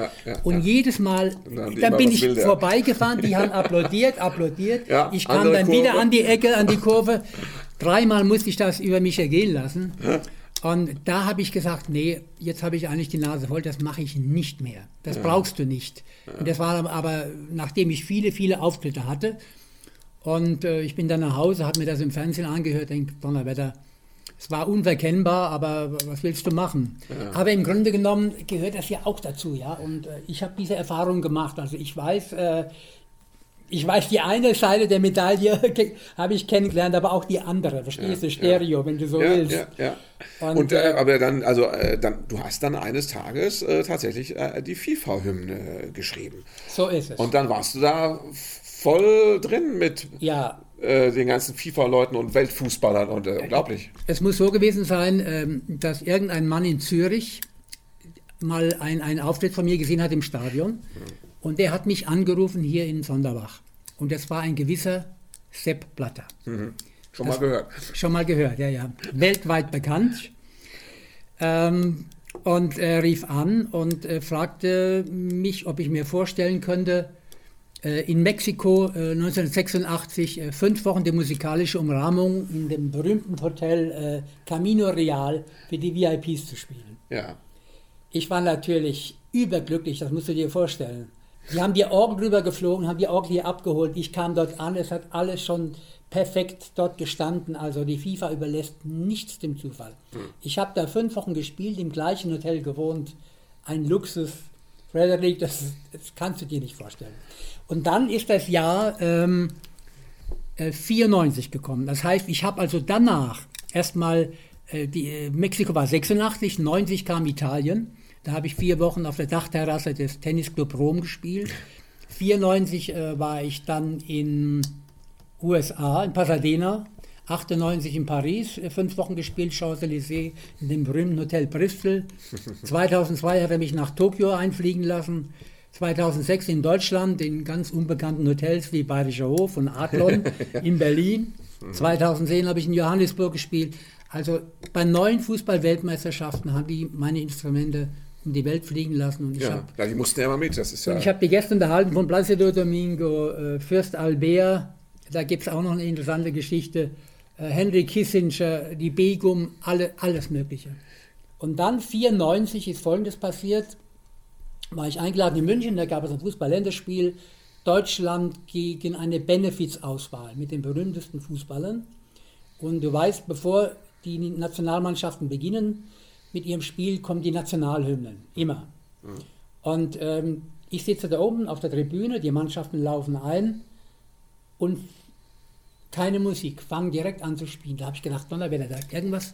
B: Und jedes Mal, dann, bin ich wilder. vorbeigefahren, die haben applaudiert, applaudiert. ich kam dann Kurve. wieder an die Ecke, an die Kurve. Dreimal musste ich das über mich ergehen lassen. Und da habe ich gesagt, nee, jetzt habe ich eigentlich die Nase voll, das mache ich nicht mehr. Das brauchst du nicht. Und das war aber, nachdem ich viele, viele Auftritte hatte. Und äh, ich bin dann nach Hause, habe mir das im Fernsehen angehört, denke, Donnerwetter, es war unverkennbar, aber was willst du machen? Ja. Aber im Grunde genommen gehört das ja auch dazu, ja. Und äh, ich habe diese Erfahrung gemacht. Also ich weiß, äh, ich weiß, die eine Seite der Medaille habe ich kennengelernt, aber auch die andere, verstehst ja, du, Stereo, ja. wenn du so
A: ja,
B: willst.
A: Ja, ja. Und, Und äh, aber dann, also äh, dann, du hast dann eines Tages äh, tatsächlich äh, die FIFA-Hymne geschrieben.
B: So ist es.
A: Und dann warst du da voll drin mit
B: ja.
A: Äh, den ganzen FIFA-Leuten und Weltfußballern und äh, unglaublich.
B: Es muss so gewesen sein, ähm, dass irgendein Mann in Zürich mal einen Auftritt von mir gesehen hat im Stadion. Mhm und der hat mich angerufen hier in Sonderbach. Und das war ein gewisser Sepp Blatter.
A: Mhm. Schon das, mal gehört.
B: Schon mal gehört, ja, ja. Weltweit bekannt. Ähm, und er rief an und äh, fragte mich, ob ich mir vorstellen könnte, äh, in Mexiko äh, 1986 äh, fünf Wochen die musikalische Umrahmung in dem berühmten Hotel äh, Camino Real für die VIPs zu spielen.
A: Ja.
B: Ich war natürlich überglücklich, das musst du dir vorstellen. Die haben die Orgel drüber geflogen, haben die Orgel hier abgeholt. Ich kam dort an, es hat alles schon perfekt dort gestanden. Also die FIFA überlässt nichts dem Zufall. Hm. Ich habe da fünf Wochen gespielt, im gleichen Hotel gewohnt. Ein Luxus. Frederik, das, das kannst du dir nicht vorstellen. Und dann ist das Jahr ähm, 94 äh, gekommen. Das heißt, ich habe also danach erstmal, äh, die, äh, Mexiko war 86, 90 kam Italien. Da habe ich vier Wochen auf der Dachterrasse des Tennisclub Rom gespielt. 94 äh, war ich dann in USA, in Pasadena. 98 in Paris, äh, fünf Wochen gespielt, Champs-Élysées, in dem berühmten Hotel Bristol. 2002 hat er mich nach Tokio einfliegen lassen. 2006 in Deutschland, in ganz unbekannten Hotels wie Bayerischer Hof und Adlon in Berlin. 2010 habe ich in Johannesburg gespielt. Also bei neun Fußball-Weltmeisterschaften haben die meine Instrumente um die Welt fliegen lassen. Und
A: ich ja, hab, ja, die mussten ja immer mit. Das ist ja
B: ich habe die gestern unterhalten von Placido Domingo, äh, Fürst Albert, da gibt es auch noch eine interessante Geschichte. Äh, Henry Kissinger, die Begum, alle, alles Mögliche. Und dann 94 ist Folgendes passiert. War ich eingeladen in München, da gab es ein Fußball-Länderspiel. Deutschland gegen eine Benefizauswahl mit den berühmtesten Fußballern. Und du weißt, bevor die Nationalmannschaften beginnen, mit ihrem Spiel kommen die Nationalhymnen, immer. Mhm. Und ähm, ich sitze da oben auf der Tribüne, die Mannschaften laufen ein und keine Musik, fangen direkt an zu spielen. Da habe ich gedacht, Donnerwetter, da irgendwas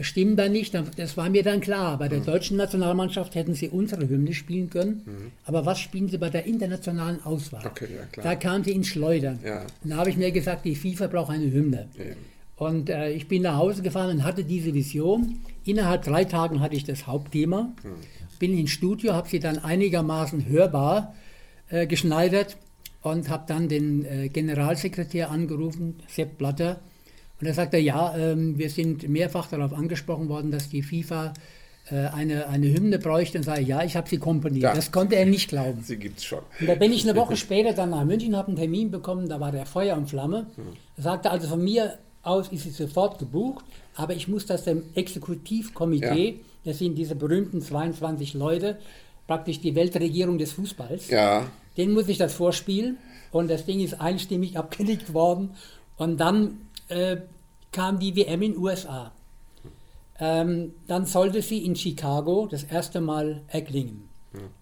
B: stimmt da nicht. Das war mir dann klar. Bei der mhm. deutschen Nationalmannschaft hätten sie unsere Hymne spielen können. Mhm. Aber was spielen sie bei der internationalen Auswahl?
A: Okay, ja,
B: da kam sie ins Schleudern.
A: Ja.
B: Und da habe ich mir gesagt, die FIFA braucht eine Hymne. Ja. Und äh, ich bin nach Hause gefahren und hatte diese Vision. Innerhalb drei Tagen hatte ich das Hauptthema. Hm. Bin ins Studio, habe sie dann einigermaßen hörbar äh, geschneidert und habe dann den äh, Generalsekretär angerufen, Sepp Blatter. Und er sagte, ja, ähm, wir sind mehrfach darauf angesprochen worden, dass die FIFA äh, eine, eine Hymne bräuchte. Und sage, ja, ich habe sie komponiert. Ja. Das konnte er nicht glauben.
A: Sie gibt es schon.
B: Und da bin ich eine Woche später dann nach München, habe einen Termin bekommen, da war der Feuer und Flamme. Hm. Er sagte also von mir aus ist sie sofort gebucht, aber ich muss das dem Exekutivkomitee, ja. Das sind diese berühmten 22 Leute, praktisch die Weltregierung des Fußballs.
A: Ja.
B: Den muss ich das vorspielen und das Ding ist einstimmig abgelegt worden. Und dann äh, kam die WM in USA. Ähm, dann sollte sie in Chicago das erste Mal erklingen.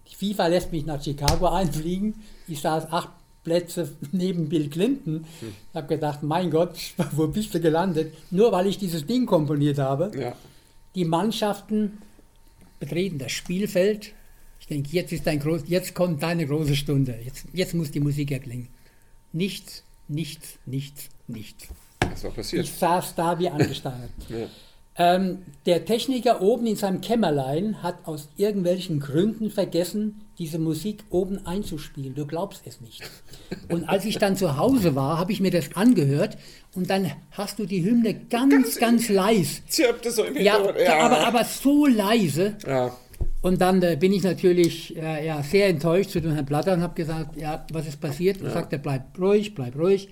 B: Die FIFA lässt mich nach Chicago einfliegen. Ich saß acht Plätze neben Bill Clinton. Ich habe gedacht, mein Gott, wo bist du gelandet? Nur weil ich dieses Ding komponiert habe.
A: Ja.
B: Die Mannschaften betreten das Spielfeld. Ich denke, jetzt, ist dein groß, jetzt kommt deine große Stunde. Jetzt, jetzt muss die Musik erklingen. Nichts, nichts, nichts, nichts.
A: Was war passiert?
B: Ich saß da wie angestarrt.
A: Ja.
B: Ähm, der Techniker oben in seinem Kämmerlein hat aus irgendwelchen Gründen vergessen, diese Musik oben einzuspielen. Du glaubst es nicht. Und als ich dann zu Hause war, habe ich mir das angehört und dann hast du die Hymne ganz, ganz, ganz leise.
A: Zirpte so im
B: Ja,
A: Hintergrund.
B: Aber, aber so leise.
A: ja.
B: Und dann äh, bin ich natürlich äh, ja, sehr enttäuscht zu dem Herrn Blatter und habe gesagt, ja, was ist passiert? Und sagt er, bleib ruhig, bleib ruhig.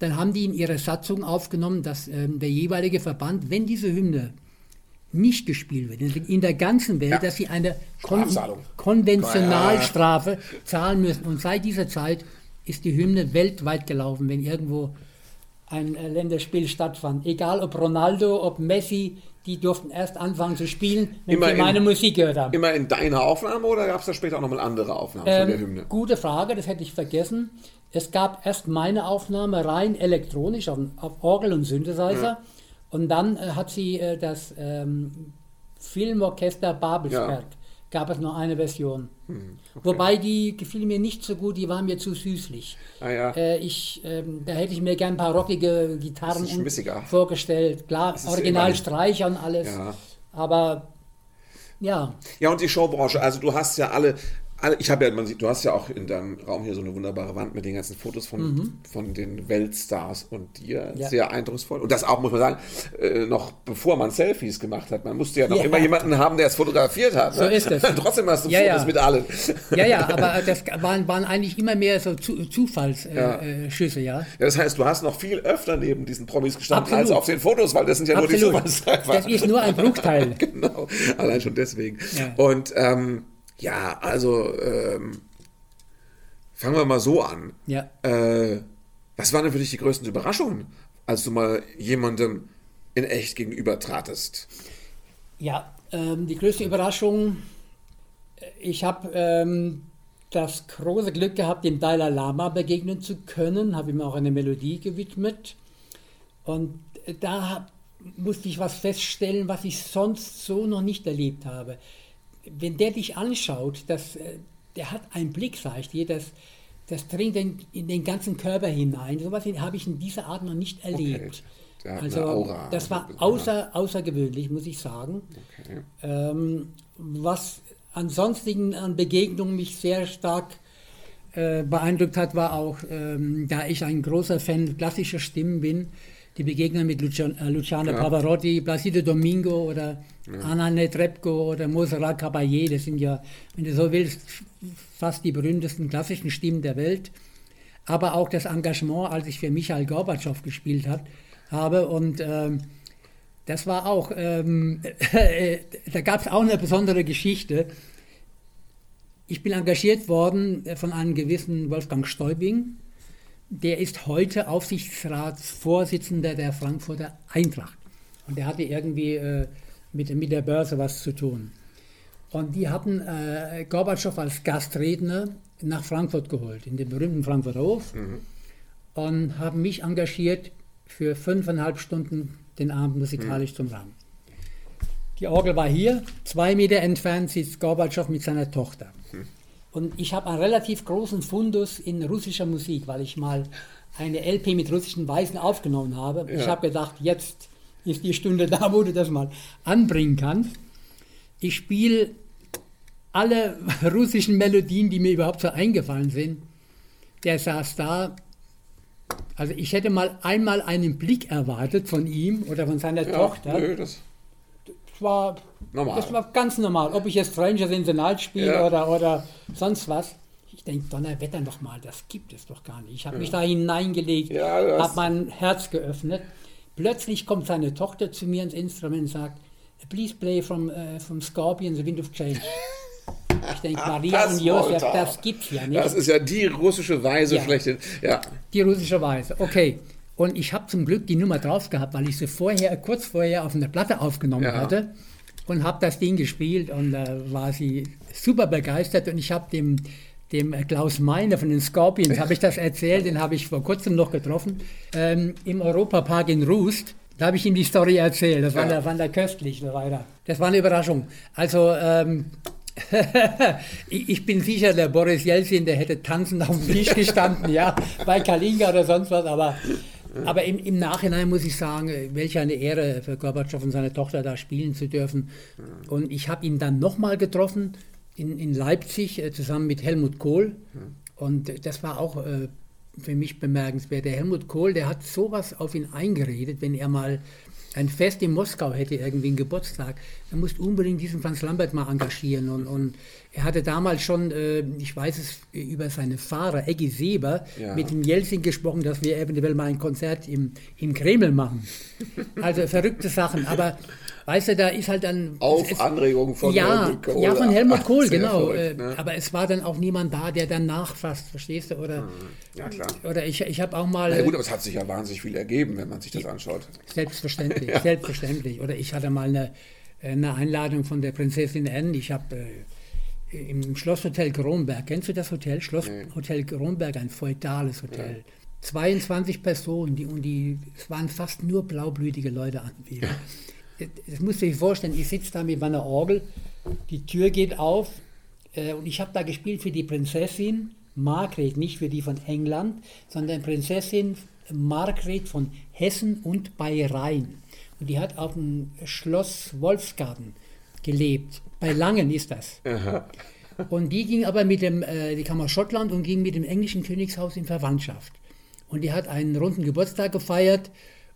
B: Dann haben die in ihre Satzung aufgenommen, dass ähm, der jeweilige Verband, wenn diese Hymne nicht gespielt wird, in- der ganzen Welt,
A: Ja.
B: dass sie eine Kon. Konventionalstrafe zahlen müssen. Und seit dieser Zeit ist die Hymne weltweit gelaufen, wenn irgendwo ein äh, Länderspiel stattfand. Egal ob Ronaldo, ob Messi, die durften erst anfangen zu spielen, wenn
A: Immer
B: sie
A: in-
B: meine Musik gehört haben.
A: Immer in deiner Aufnahme oder gab es da später auch nochmal andere Aufnahmen von der
B: Ähm,
A: Hymne?
B: gute Frage, das hätte ich vergessen. Es gab erst meine Aufnahme rein elektronisch auf, auf Orgel und Synthesizer und dann äh, hat sie äh, das ähm, Filmorchester Babelsberg. Gab es noch eine Version.
A: Hm,
B: Wobei die gefiel mir nicht so gut, die war mir zu süßlich.
A: Ah ja.
B: Äh, ich, ähm, da hätte ich mir gern ein paar rockige Gitarren vorgestellt. Klar,
A: ist
B: original
A: immer-
B: Streicher und alles.
A: Ja.
B: Aber ja,
A: Ja, und die Showbranche, also du hast ja alle ich habe ja, man sieht, du hast ja auch in deinem Raum hier so eine wunderbare Wand mit den ganzen Fotos von, von den Weltstars und dir.
B: Mhm. Ja.
A: Sehr eindrucksvoll. Und das auch, muss man sagen, äh, noch bevor man Selfies gemacht hat. Man musste ja noch
B: Ja.
A: immer jemanden haben, der es fotografiert hat.
B: So
A: ne?
B: ist es.
A: Trotzdem hast du
B: Ja,
A: Fotos mit allen.
B: ja, ja, aber das waren, waren eigentlich immer mehr so zu, Zufallsschüsse,
A: Ja.
B: äh, äh, ja.
A: Das heißt, du hast noch viel öfter neben diesen Promis gestanden
B: Absolut.
A: als auf den Fotos, weil das sind ja nur die
B: Absolut.
A: Zufallstreffer.
B: Das ist nur ein Bruchteil.
A: genau, allein schon deswegen. Und ähm, ja, also ähm, fangen wir mal so an.
B: Ja.
A: Äh, was waren denn für dich die größten Überraschungen, als du mal jemandem in echt gegenüber tratest?
B: Ja, ähm, die größte Überraschung, äh, ich habe ähm, das große Glück gehabt, dem Dalai Lama begegnen zu können, habe ihm auch eine Melodie gewidmet. Und da musste ich was feststellen, was ich sonst so noch nicht erlebt habe. Wenn der dich anschaut, das, äh, der hat einen Blick, sag ich dir, das, das dringt in, in den ganzen Körper hinein. So was habe ich in dieser Art noch nicht erlebt.
A: Hat
B: Also das war außer, außergewöhnlich, muss ich sagen.
A: Okay.
B: Ähm, was ansonsten an Begegnungen mich sehr stark äh, beeindruckt hat, war auch, ähm, da ich ein großer Fan klassischer Stimmen bin, die Begegnung mit Lucian, äh, Luciano
A: Ja.
B: Pavarotti, Placido Domingo oder Anna Netrebko oder Monserrat Caballé, das sind ja, wenn du so willst, fast die berühmtesten klassischen Stimmen der Welt. Aber auch das Engagement, als ich für Michael Gorbatschow gespielt hat, habe und ähm, das war auch, ähm, da gab es auch eine besondere Geschichte. Ich bin engagiert worden von einem gewissen Wolfgang Stäubing. Der ist heute Aufsichtsratsvorsitzender der Frankfurter Eintracht. Und der hatte irgendwie äh, mit, mit der Börse was zu tun. Und die hatten äh, Gorbatschow als Gastredner nach Frankfurt geholt, in den berühmten Frankfurter Hof. Und haben mich engagiert für fünfeinhalb Stunden den Abend musikalisch zum Rahmen. Die Orgel war hier, zwei Meter entfernt sitzt Gorbatschow mit seiner Tochter. Und ich habe einen relativ großen Fundus in russischer Musik, weil ich mal eine LP mit russischen Weisen aufgenommen habe. Ich
A: Ja.
B: habe gedacht, jetzt ist die Stunde da, wo du das mal anbringen kannst. Ich spiele alle russischen Melodien, die mir überhaupt so eingefallen sind. Der saß da. Also ich hätte mal einmal einen Blick erwartet von ihm oder von seiner
A: Ja,
B: Tochter.
A: nö, Das
B: war,
A: Normal.
B: das war ganz normal. Ob ich jetzt Strangers in the Night spiele
A: Ja.
B: oder, oder sonst was. Ich denke, Donnerwetter noch mal, das gibt es doch gar nicht. Ich habe mich da hineingelegt,
A: Ja,
B: habe mein Herz geöffnet. Plötzlich kommt seine Tochter zu mir ins Instrument und sagt, Please play from, uh, from Scorpion, The Wind of Change. Ich denke, Maria das und Josef, das gibt's ja nicht.
A: Das ist ja die russische Weise ja. schlechthin. Ja.
B: Die russische Weise, okay. Und ich habe zum Glück die Nummer drauf gehabt, weil ich sie vorher, kurz vorher auf einer Platte aufgenommen ja. hatte und habe das Ding gespielt und da äh, war sie super begeistert und ich habe dem, dem Klaus Meiner von den Scorpions, habe ich das erzählt, den habe ich vor kurzem noch getroffen, ähm, im Europapark in Rust. Da habe ich ihm die Story erzählt. Das war, ja. fand er köstlich. Das war eine Überraschung. Also ähm, ich bin sicher, der Boris Jelzin, der hätte tanzend auf dem Tisch gestanden, ja, bei Kalinga oder sonst was, aber, aber im, im, Nachhinein muss ich sagen, welch eine Ehre für Gorbatschow und seine Tochter da spielen zu dürfen. Und ich habe ihn dann nochmal getroffen in, in Leipzig äh, zusammen mit Helmut Kohl und das war auch äh, für mich bemerkenswert. Der Helmut Kohl, der hat sowas auf ihn eingeredet, wenn er mal ein Fest in Moskau hätte, irgendwie einen Geburtstag, dann musst du unbedingt diesen Franz Lambert mal engagieren. Und, und er hatte damals schon, äh, ich weiß es, über seine Fahrer, Eggy Seber, ja. mit dem Jelzin gesprochen, dass wir eventuell mal ein Konzert im, im Kreml machen. Also verrückte Sachen. Aber Weißt du, da ist halt dann.
A: Auf es, Anregung von
B: ja, Helmut Kohl. Ja, von Helmut Kohl, genau. Verrückt, ne? Aber es war dann auch niemand da, der dann nachfasst, verstehst du? Oder,
A: ja, klar.
B: Oder ich, ich habe auch mal.
A: Na gut, aber es hat sich ja wahnsinnig viel ergeben, wenn man sich das anschaut.
B: Selbstverständlich, ja. selbstverständlich. Oder ich hatte mal eine, eine Einladung von der Prinzessin Anne. Ich habe. Äh, im Schlosshotel Kronberg. Kennst du das Hotel? Schlosshotel Kronberg, ein feudales Hotel. Ja. 22 Personen, die, und die, es waren fast nur blaublütige Leute anwesend das musst du dir vorstellen, ich sitze da mit meiner Orgel, die Tür geht auf äh, und ich habe da gespielt für die Prinzessin Margret, nicht für die von England, sondern Prinzessin Margret von Hessen und bei Rhein. Und die hat auf dem Schloss Wolfsgarten gelebt. Bei Langen ist das. Aha. Und die ging aber mit dem, äh, die kam aus Schottland und ging mit dem englischen Königshaus in Verwandtschaft. Und die hat einen runden Geburtstag gefeiert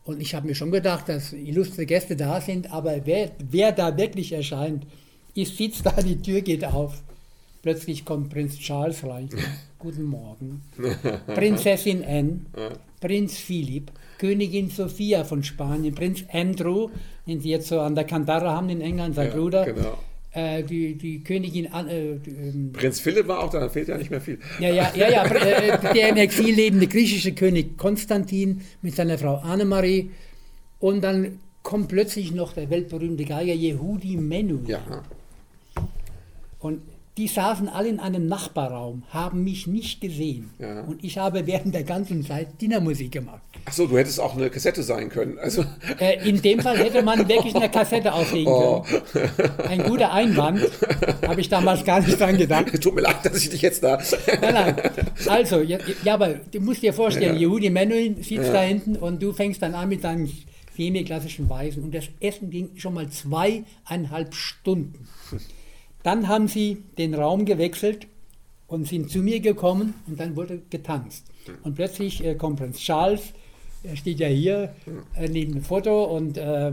B: und ich habe mir schon gedacht, dass illustre Gäste da sind, aber wer, wer da wirklich erscheint, ich sitze da, die Tür geht auf. Plötzlich kommt Prinz Charles rein. Guten Morgen. Prinzessin Anne, Prinz Philipp, Königin Sophia von Spanien, Prinz Andrew, den sie jetzt so an der Kandare haben in England, sein ja, Bruder. Genau die, die Königin. Äh,
A: ähm, Prinz Philipp war auch da, da fehlt ja nicht mehr viel.
B: Ja, ja, ja, ja äh, der im Exil lebende griechische König Konstantin mit seiner Frau Annemarie. Und dann kommt plötzlich noch der weltberühmte Geiger Yehudi Menuhin. Ja. Und die saßen alle in einem Nachbarraum, haben mich nicht gesehen. Ja. Und ich habe während der ganzen Zeit Dinnermusik gemacht.
A: Achso, du hättest auch eine Kassette sein können. Also.
B: Äh, in dem Fall hätte man wirklich eine Kassette auflegen oh. können. Ein guter Einwand. Habe ich damals gar nicht dran gedacht.
A: Tut mir leid, dass ich dich jetzt da.
B: nein, nein. Also, ja, ja, aber du musst dir vorstellen, ja. Yehudi Menuhin sitzt ja. da hinten und du fängst dann an mit deinen semi-klassischen Weisen. Und das Essen ging schon mal zweieinhalb Stunden. Dann haben sie den Raum gewechselt und sind zu mir gekommen und dann wurde getanzt. Und plötzlich äh, kommt Prinz Charles, er steht ja hier äh, neben dem Foto und, äh,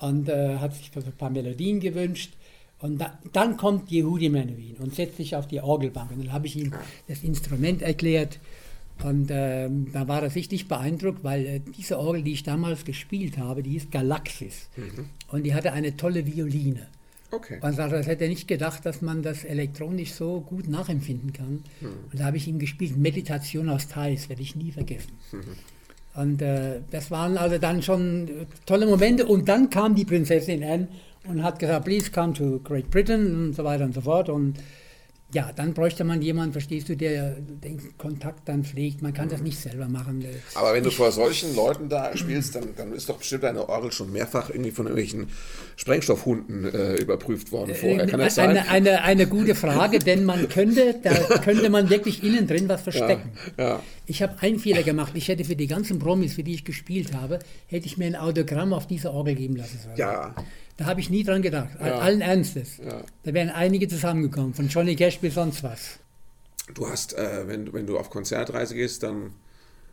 B: und äh, hat sich ein paar Melodien gewünscht. Und da, dann kommt Yehudi Menuhin und setzt sich auf die Orgelbank. Und dann habe ich ihm das Instrument erklärt. Und ähm, da war er sichtlich beeindruckt, weil äh, diese Orgel, die ich damals gespielt habe, die ist Galaxis. Mhm. Und die hatte eine tolle Violine. Okay. Man sagt, das hätte er nicht gedacht, dass man das elektronisch so gut nachempfinden kann. Mhm. Und da habe ich ihm gespielt, Meditation aus Thais, werde ich nie vergessen. Mhm. Und äh, das waren also dann schon tolle Momente. Und dann kam die Prinzessin Anne und hat gesagt, please come to Great Britain und so weiter und so fort. Und ja, dann bräuchte man jemanden, verstehst du, der den Kontakt dann pflegt. Man kann das nicht selber machen.
A: Aber wenn du vor solchen Leuten da spielst, dann, dann ist doch bestimmt deine Orgel schon mehrfach irgendwie von irgendwelchen Sprengstoffhunden äh, überprüft worden vorher. Kann das
B: sein? Eine, eine, eine gute Frage, denn man könnte, da könnte man wirklich innen drin was verstecken. Ja, ja. Ich habe einen Fehler gemacht. Ich hätte für die ganzen Promis, für die ich gespielt habe, hätte ich mir ein Autogramm auf diese Orgel geben lassen sollen.
A: Ja.
B: Da habe ich nie dran gedacht. Ja. Allen Ernstes. Da wären einige zusammengekommen, von Johnny Cash bis sonst was.
A: Du hast, äh, wenn, wenn du auf Konzertreise gehst, dann,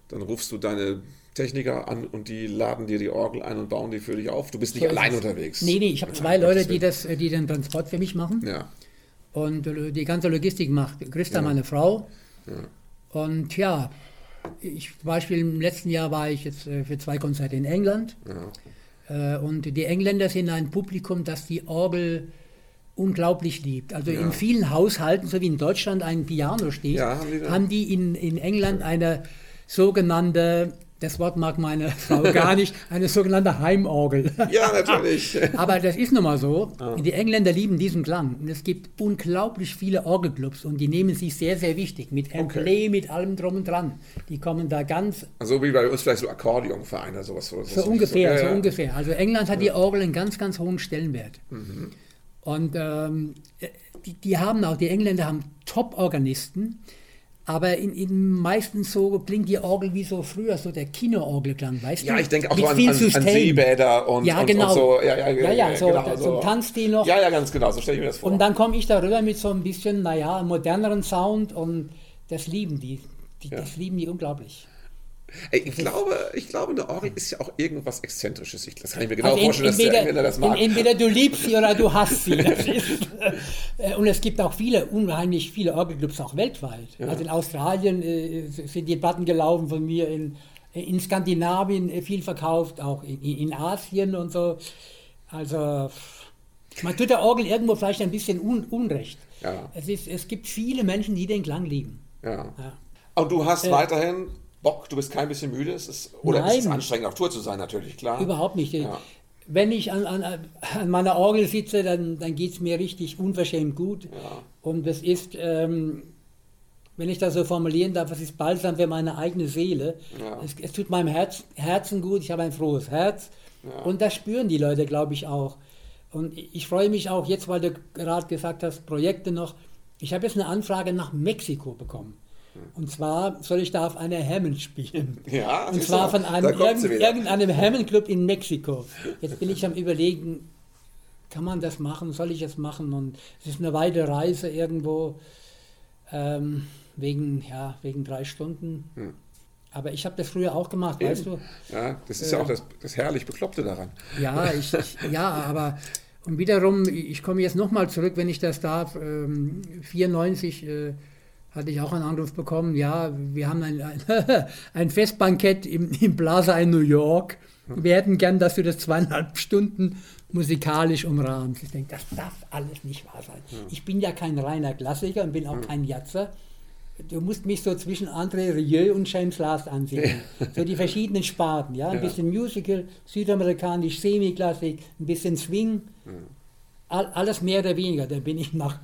A: dann rufst du deine Techniker an und die laden dir die Orgel ein und bauen die für dich auf. Du bist nicht so allein unterwegs.
B: Nee, nee, ich habe zwei Leute, die, das, die den Transport für mich machen. Ja. Und äh, die ganze Logistik macht Christa, ja. meine Frau. Ja. Und ja, ich, zum Beispiel im letzten Jahr war ich jetzt äh, für zwei Konzerte in England. Ja. Äh, und die Engländer sind ein Publikum, das die Orgel unglaublich liebt. Also ja. in vielen Haushalten, so wie in Deutschland ein Piano steht, ja, haben die, haben die in, in England eine sogenannte das Wort mag meine Frau gar nicht, eine sogenannte Heimorgel.
A: Ja, natürlich.
B: Aber das ist nun mal so. Ah. Die Engländer lieben diesen Klang. Und es gibt unglaublich viele Orgelclubs und die nehmen sich sehr, sehr wichtig. Mit Airplay, okay. mit allem drum und dran. Die kommen da ganz.
A: Also wie bei uns vielleicht so Akkordeonvereine, sowas.
B: So, so ungefähr, so, ja, so ungefähr. Also England hat die Orgel einen ganz, ganz hohen Stellenwert. Mhm. Und ähm, die, die haben auch, die Engländer haben Top-Organisten. Aber in, in meistens so klingt die Orgel wie so früher, so der Kinoorgelklang, weißt
A: ja,
B: du?
A: Ja, ich denke auch so an, an, an Seebäder und,
B: ja, genau.
A: Und,
B: so. Ja, ja, ja, ja so, genau, so. so Tanzstil noch.
A: Ja, ja, ganz genau, so stelle ich mir das vor.
B: Und dann komme ich darüber mit so ein bisschen, naja, moderneren Sound und das lieben die. die ja. Das lieben die unglaublich.
A: Ich, glaube, ich glaube, eine Orgel ist ja auch irgendwas Exzentrisches. Ich, das kann ich mir genau also vorstellen, entweder, dass der Engländer das mag.
B: Entweder du liebst sie oder du hast sie. Ist, äh, und es gibt auch viele, unheimlich viele Orgelclubs auch weltweit. Ja. Also in Australien äh, sind die Debatten gelaufen von mir, in, in Skandinavien äh, viel verkauft, auch in, in Asien und so. Also man tut der Orgel irgendwo vielleicht ein bisschen un, Unrecht. Ja. Es, ist, es gibt viele Menschen, die den Klang lieben.
A: Ja. ja. Und du hast äh, weiterhin Bock, du bist kein bisschen müde? Es ist, oder Nein. ist es anstrengend, auf Tour zu sein, natürlich, klar.
B: Überhaupt nicht. Ja. Wenn ich an, an, an, meiner Orgel sitze, dann, dann geht es mir richtig unverschämt gut. Ja. Und das ist, ähm, wenn ich das so formulieren darf, es ist balsam für meine eigene Seele. Ja. Es, es, tut meinem Herz, Herzen gut, ich habe ein frohes Herz. Und das spüren die Leute, glaube ich, auch. Und ich freue mich auch jetzt, weil du gerade gesagt hast, Projekte noch. Ich habe jetzt eine Anfrage nach Mexiko bekommen. Und zwar soll ich da auf einer Hammond spielen.
A: Ja,
B: und zwar von einem irgend, irgendeinem Hammond Club in Mexiko. Jetzt bin ich am überlegen, kann man das machen, soll ich es machen? Und es ist eine weite Reise irgendwo ähm, wegen, ja, wegen drei Stunden. Hm. Aber ich habe das früher auch gemacht, Eben. weißt du?
A: Ja, das ist äh, ja auch das, das herrlich Bekloppte daran.
B: Ja, ich, ich, ja, aber und wiederum, ich komme jetzt nochmal zurück, wenn ich das darf, ähm, 94 äh, hatte ich auch einen Anruf bekommen, ja, wir haben ein, ein, ein Festbankett im, im Plaza in New York. Wir hätten gern, dass du das zweieinhalb Stunden musikalisch umrahmst. Ich denke, das darf alles nicht wahr sein. Ich bin ja kein reiner Klassiker und bin auch kein Jatzer. Du musst mich so zwischen André Rieu und James Last ansehen. So die verschiedenen Sparten, ja. Ein bisschen Musical, südamerikanisch, Semi-Klassik, ein bisschen Swing. All, alles mehr oder weniger. Da bin ich nach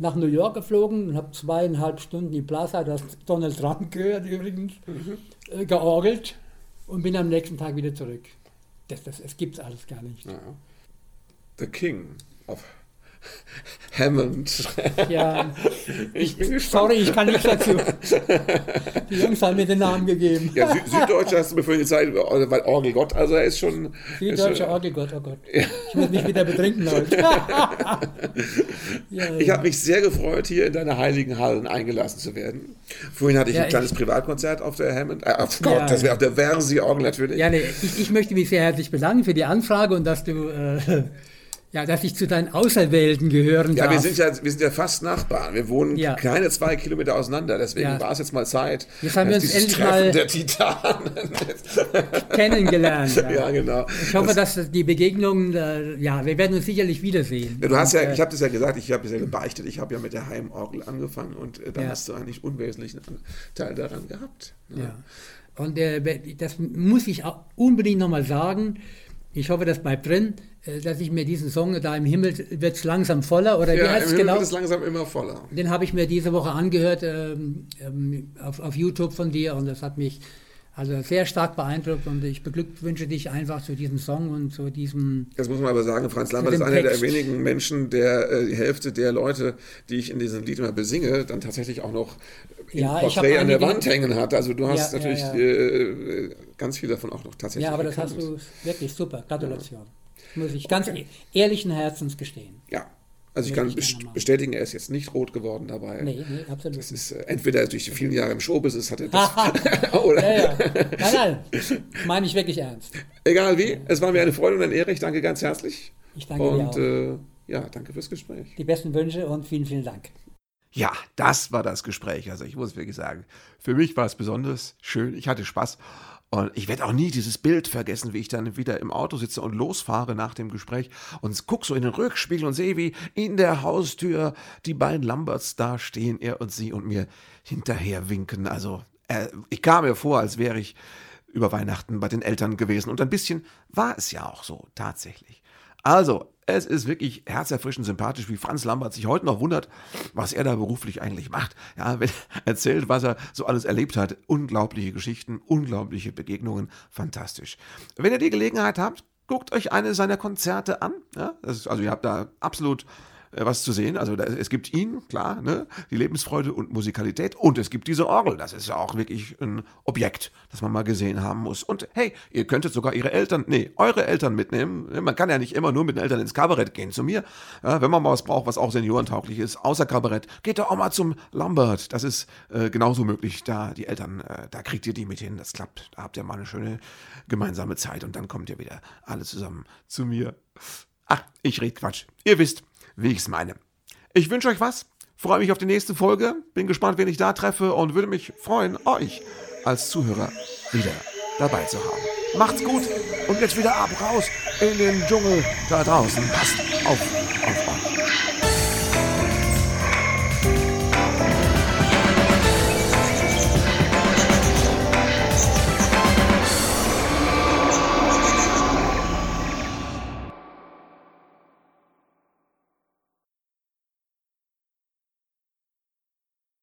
B: nach New York geflogen und habe zweieinhalb Stunden die Plaza, das Donald Trump gehört übrigens, mhm. äh, georgelt und bin am nächsten Tag wieder zurück. Das, das, das gibt es alles gar nicht. Ja.
A: The King of Hammond.
B: Ja, ich bin gespannt. Sorry, ich kann nichts dazu. Die Jungs haben mir den Namen gegeben.
A: Ja, Sü Süddeutsche hast du mir vorhin gezeigt, weil Orgelgott, also er ist schon...
B: Süddeutscher Orgelgott, oh Gott. Ja. Ich muss mich wieder betrinken heute.
A: ja, ich habe mich sehr gefreut, hier in deine heiligen Hallen eingelassen zu werden. Vorhin hatte ich ein kleines ich, Privatkonzert auf der Hammond. Äh, oh Gott, das wäre auf der Versi-Orgel natürlich.
B: Ja, nee, ich, ich, möchte mich sehr herzlich bedanken für die Anfrage und dass du... Äh, ja, dass ich zu deinen Auserwählten gehören
A: ja, darf. Ja, wir sind ja, wir sind ja fast Nachbarn. Wir wohnen ja. keine zwei Kilometer auseinander. Deswegen ja. war es jetzt mal Zeit.
B: Jetzt haben wir uns endlich Treffen mal
A: der Titanen
B: kennengelernt.
A: Ja. ja. genau.
B: Ich hoffe, das, dass die Begegnungen, äh, ja, wir werden uns sicherlich wiedersehen.
A: du hast und, ja, äh, ich habe das ja gesagt, ich habe es ja gebeichtet. Ich habe ja mit der Heimorgel angefangen und äh, da hast du einen nicht unwesentlichen Teil daran gehabt.
B: Ja. Und äh, das muss ich auch unbedingt nochmal sagen. Ich hoffe, das bleibt drin. Äh, dass ich mir diesen Song da im Himmel wird es langsam voller oder
A: ja,
B: wie heißt es genau?
A: wird es langsam immer voller.
B: Den habe ich mir diese Woche angehört ähm, ähm, auf, auf YouTube von dir und das hat mich also sehr stark beeindruckt und ich beglückwünsche dich einfach zu diesem Song und zu diesem.
A: Das muss man aber sagen, Franz Lambert ist einer Text. der wenigen Menschen, der äh, die Hälfte der Leute, die ich in diesem Lied immer besinge, dann tatsächlich auch noch im ja, Porträt an der Wand hängen hat. Also du hast ja, natürlich ja, äh, ganz viel davon auch noch tatsächlich.
B: Ja, aber das hast du wirklich super. Gratulation muss ich ganz okay. ehrlichen Herzens gestehen.
A: Ja, also ich kann bestätigen, er ist jetzt nicht rot geworden dabei.
B: Nee, nee, absolut.
A: Das ist äh, entweder durch die vielen Jahre im Showbusiness hat er das. oder
B: ja, ja. Nein, nein, meine ich wirklich ernst.
A: Egal wie, ja. es war mir eine Freude und eine Ehre. Ich danke ganz herzlich.
B: Ich danke und, dir
A: auch. Äh, ja, danke fürs Gespräch.
B: Die besten Wünsche und vielen, vielen Dank.
A: Ja, das war das Gespräch. Also ich muss wirklich sagen, für mich war es besonders schön. Ich hatte Spaß. Und ich werde auch nie dieses Bild vergessen, wie ich dann wieder im Auto sitze und losfahre nach dem Gespräch und gucke so in den Rückspiegel und sehe, wie in der Haustür die beiden Lamberts da stehen, er und sie und mir hinterher winken. Also äh, ich kam mir vor, als wäre ich über Weihnachten bei den Eltern gewesen. Und ein bisschen war es ja auch so, tatsächlich. Also, es ist wirklich herzerfrischend sympathisch, wie Franz Lambert sich heute noch wundert, was er da beruflich eigentlich macht. Ja, er erzählt, was er so alles erlebt hat. Unglaubliche Geschichten, unglaubliche Begegnungen, fantastisch. Wenn ihr die Gelegenheit habt, guckt euch eine seiner Konzerte an. Ja, ist, also ihr habt da absolut was zu sehen. Also es gibt ihn, klar, ne? die Lebensfreude und Musikalität und es gibt diese Orgel. Das ist ja auch wirklich ein Objekt, das man mal gesehen haben muss. Und hey, ihr könntet sogar ihre Eltern, nee, eure Eltern mitnehmen. Man kann ja nicht immer nur mit den Eltern ins Kabarett gehen. Zu mir, ja, wenn man mal was braucht, was auch seniorentauglich ist, außer Kabarett, geht doch auch mal zum Lambert. Das ist äh, genauso möglich. Da die Eltern, äh, da kriegt ihr die mit hin. Das klappt. Da habt ihr mal eine schöne gemeinsame Zeit und dann kommt ihr wieder alle zusammen zu mir. Ach, ich red Quatsch. Ihr wisst, wie ich es meine. Ich wünsche euch was, freue mich auf die nächste Folge, bin gespannt, wen ich da treffe und würde mich freuen, euch als Zuhörer wieder dabei zu haben. Macht's gut und jetzt wieder ab raus in den Dschungel da draußen. Passt auf, auf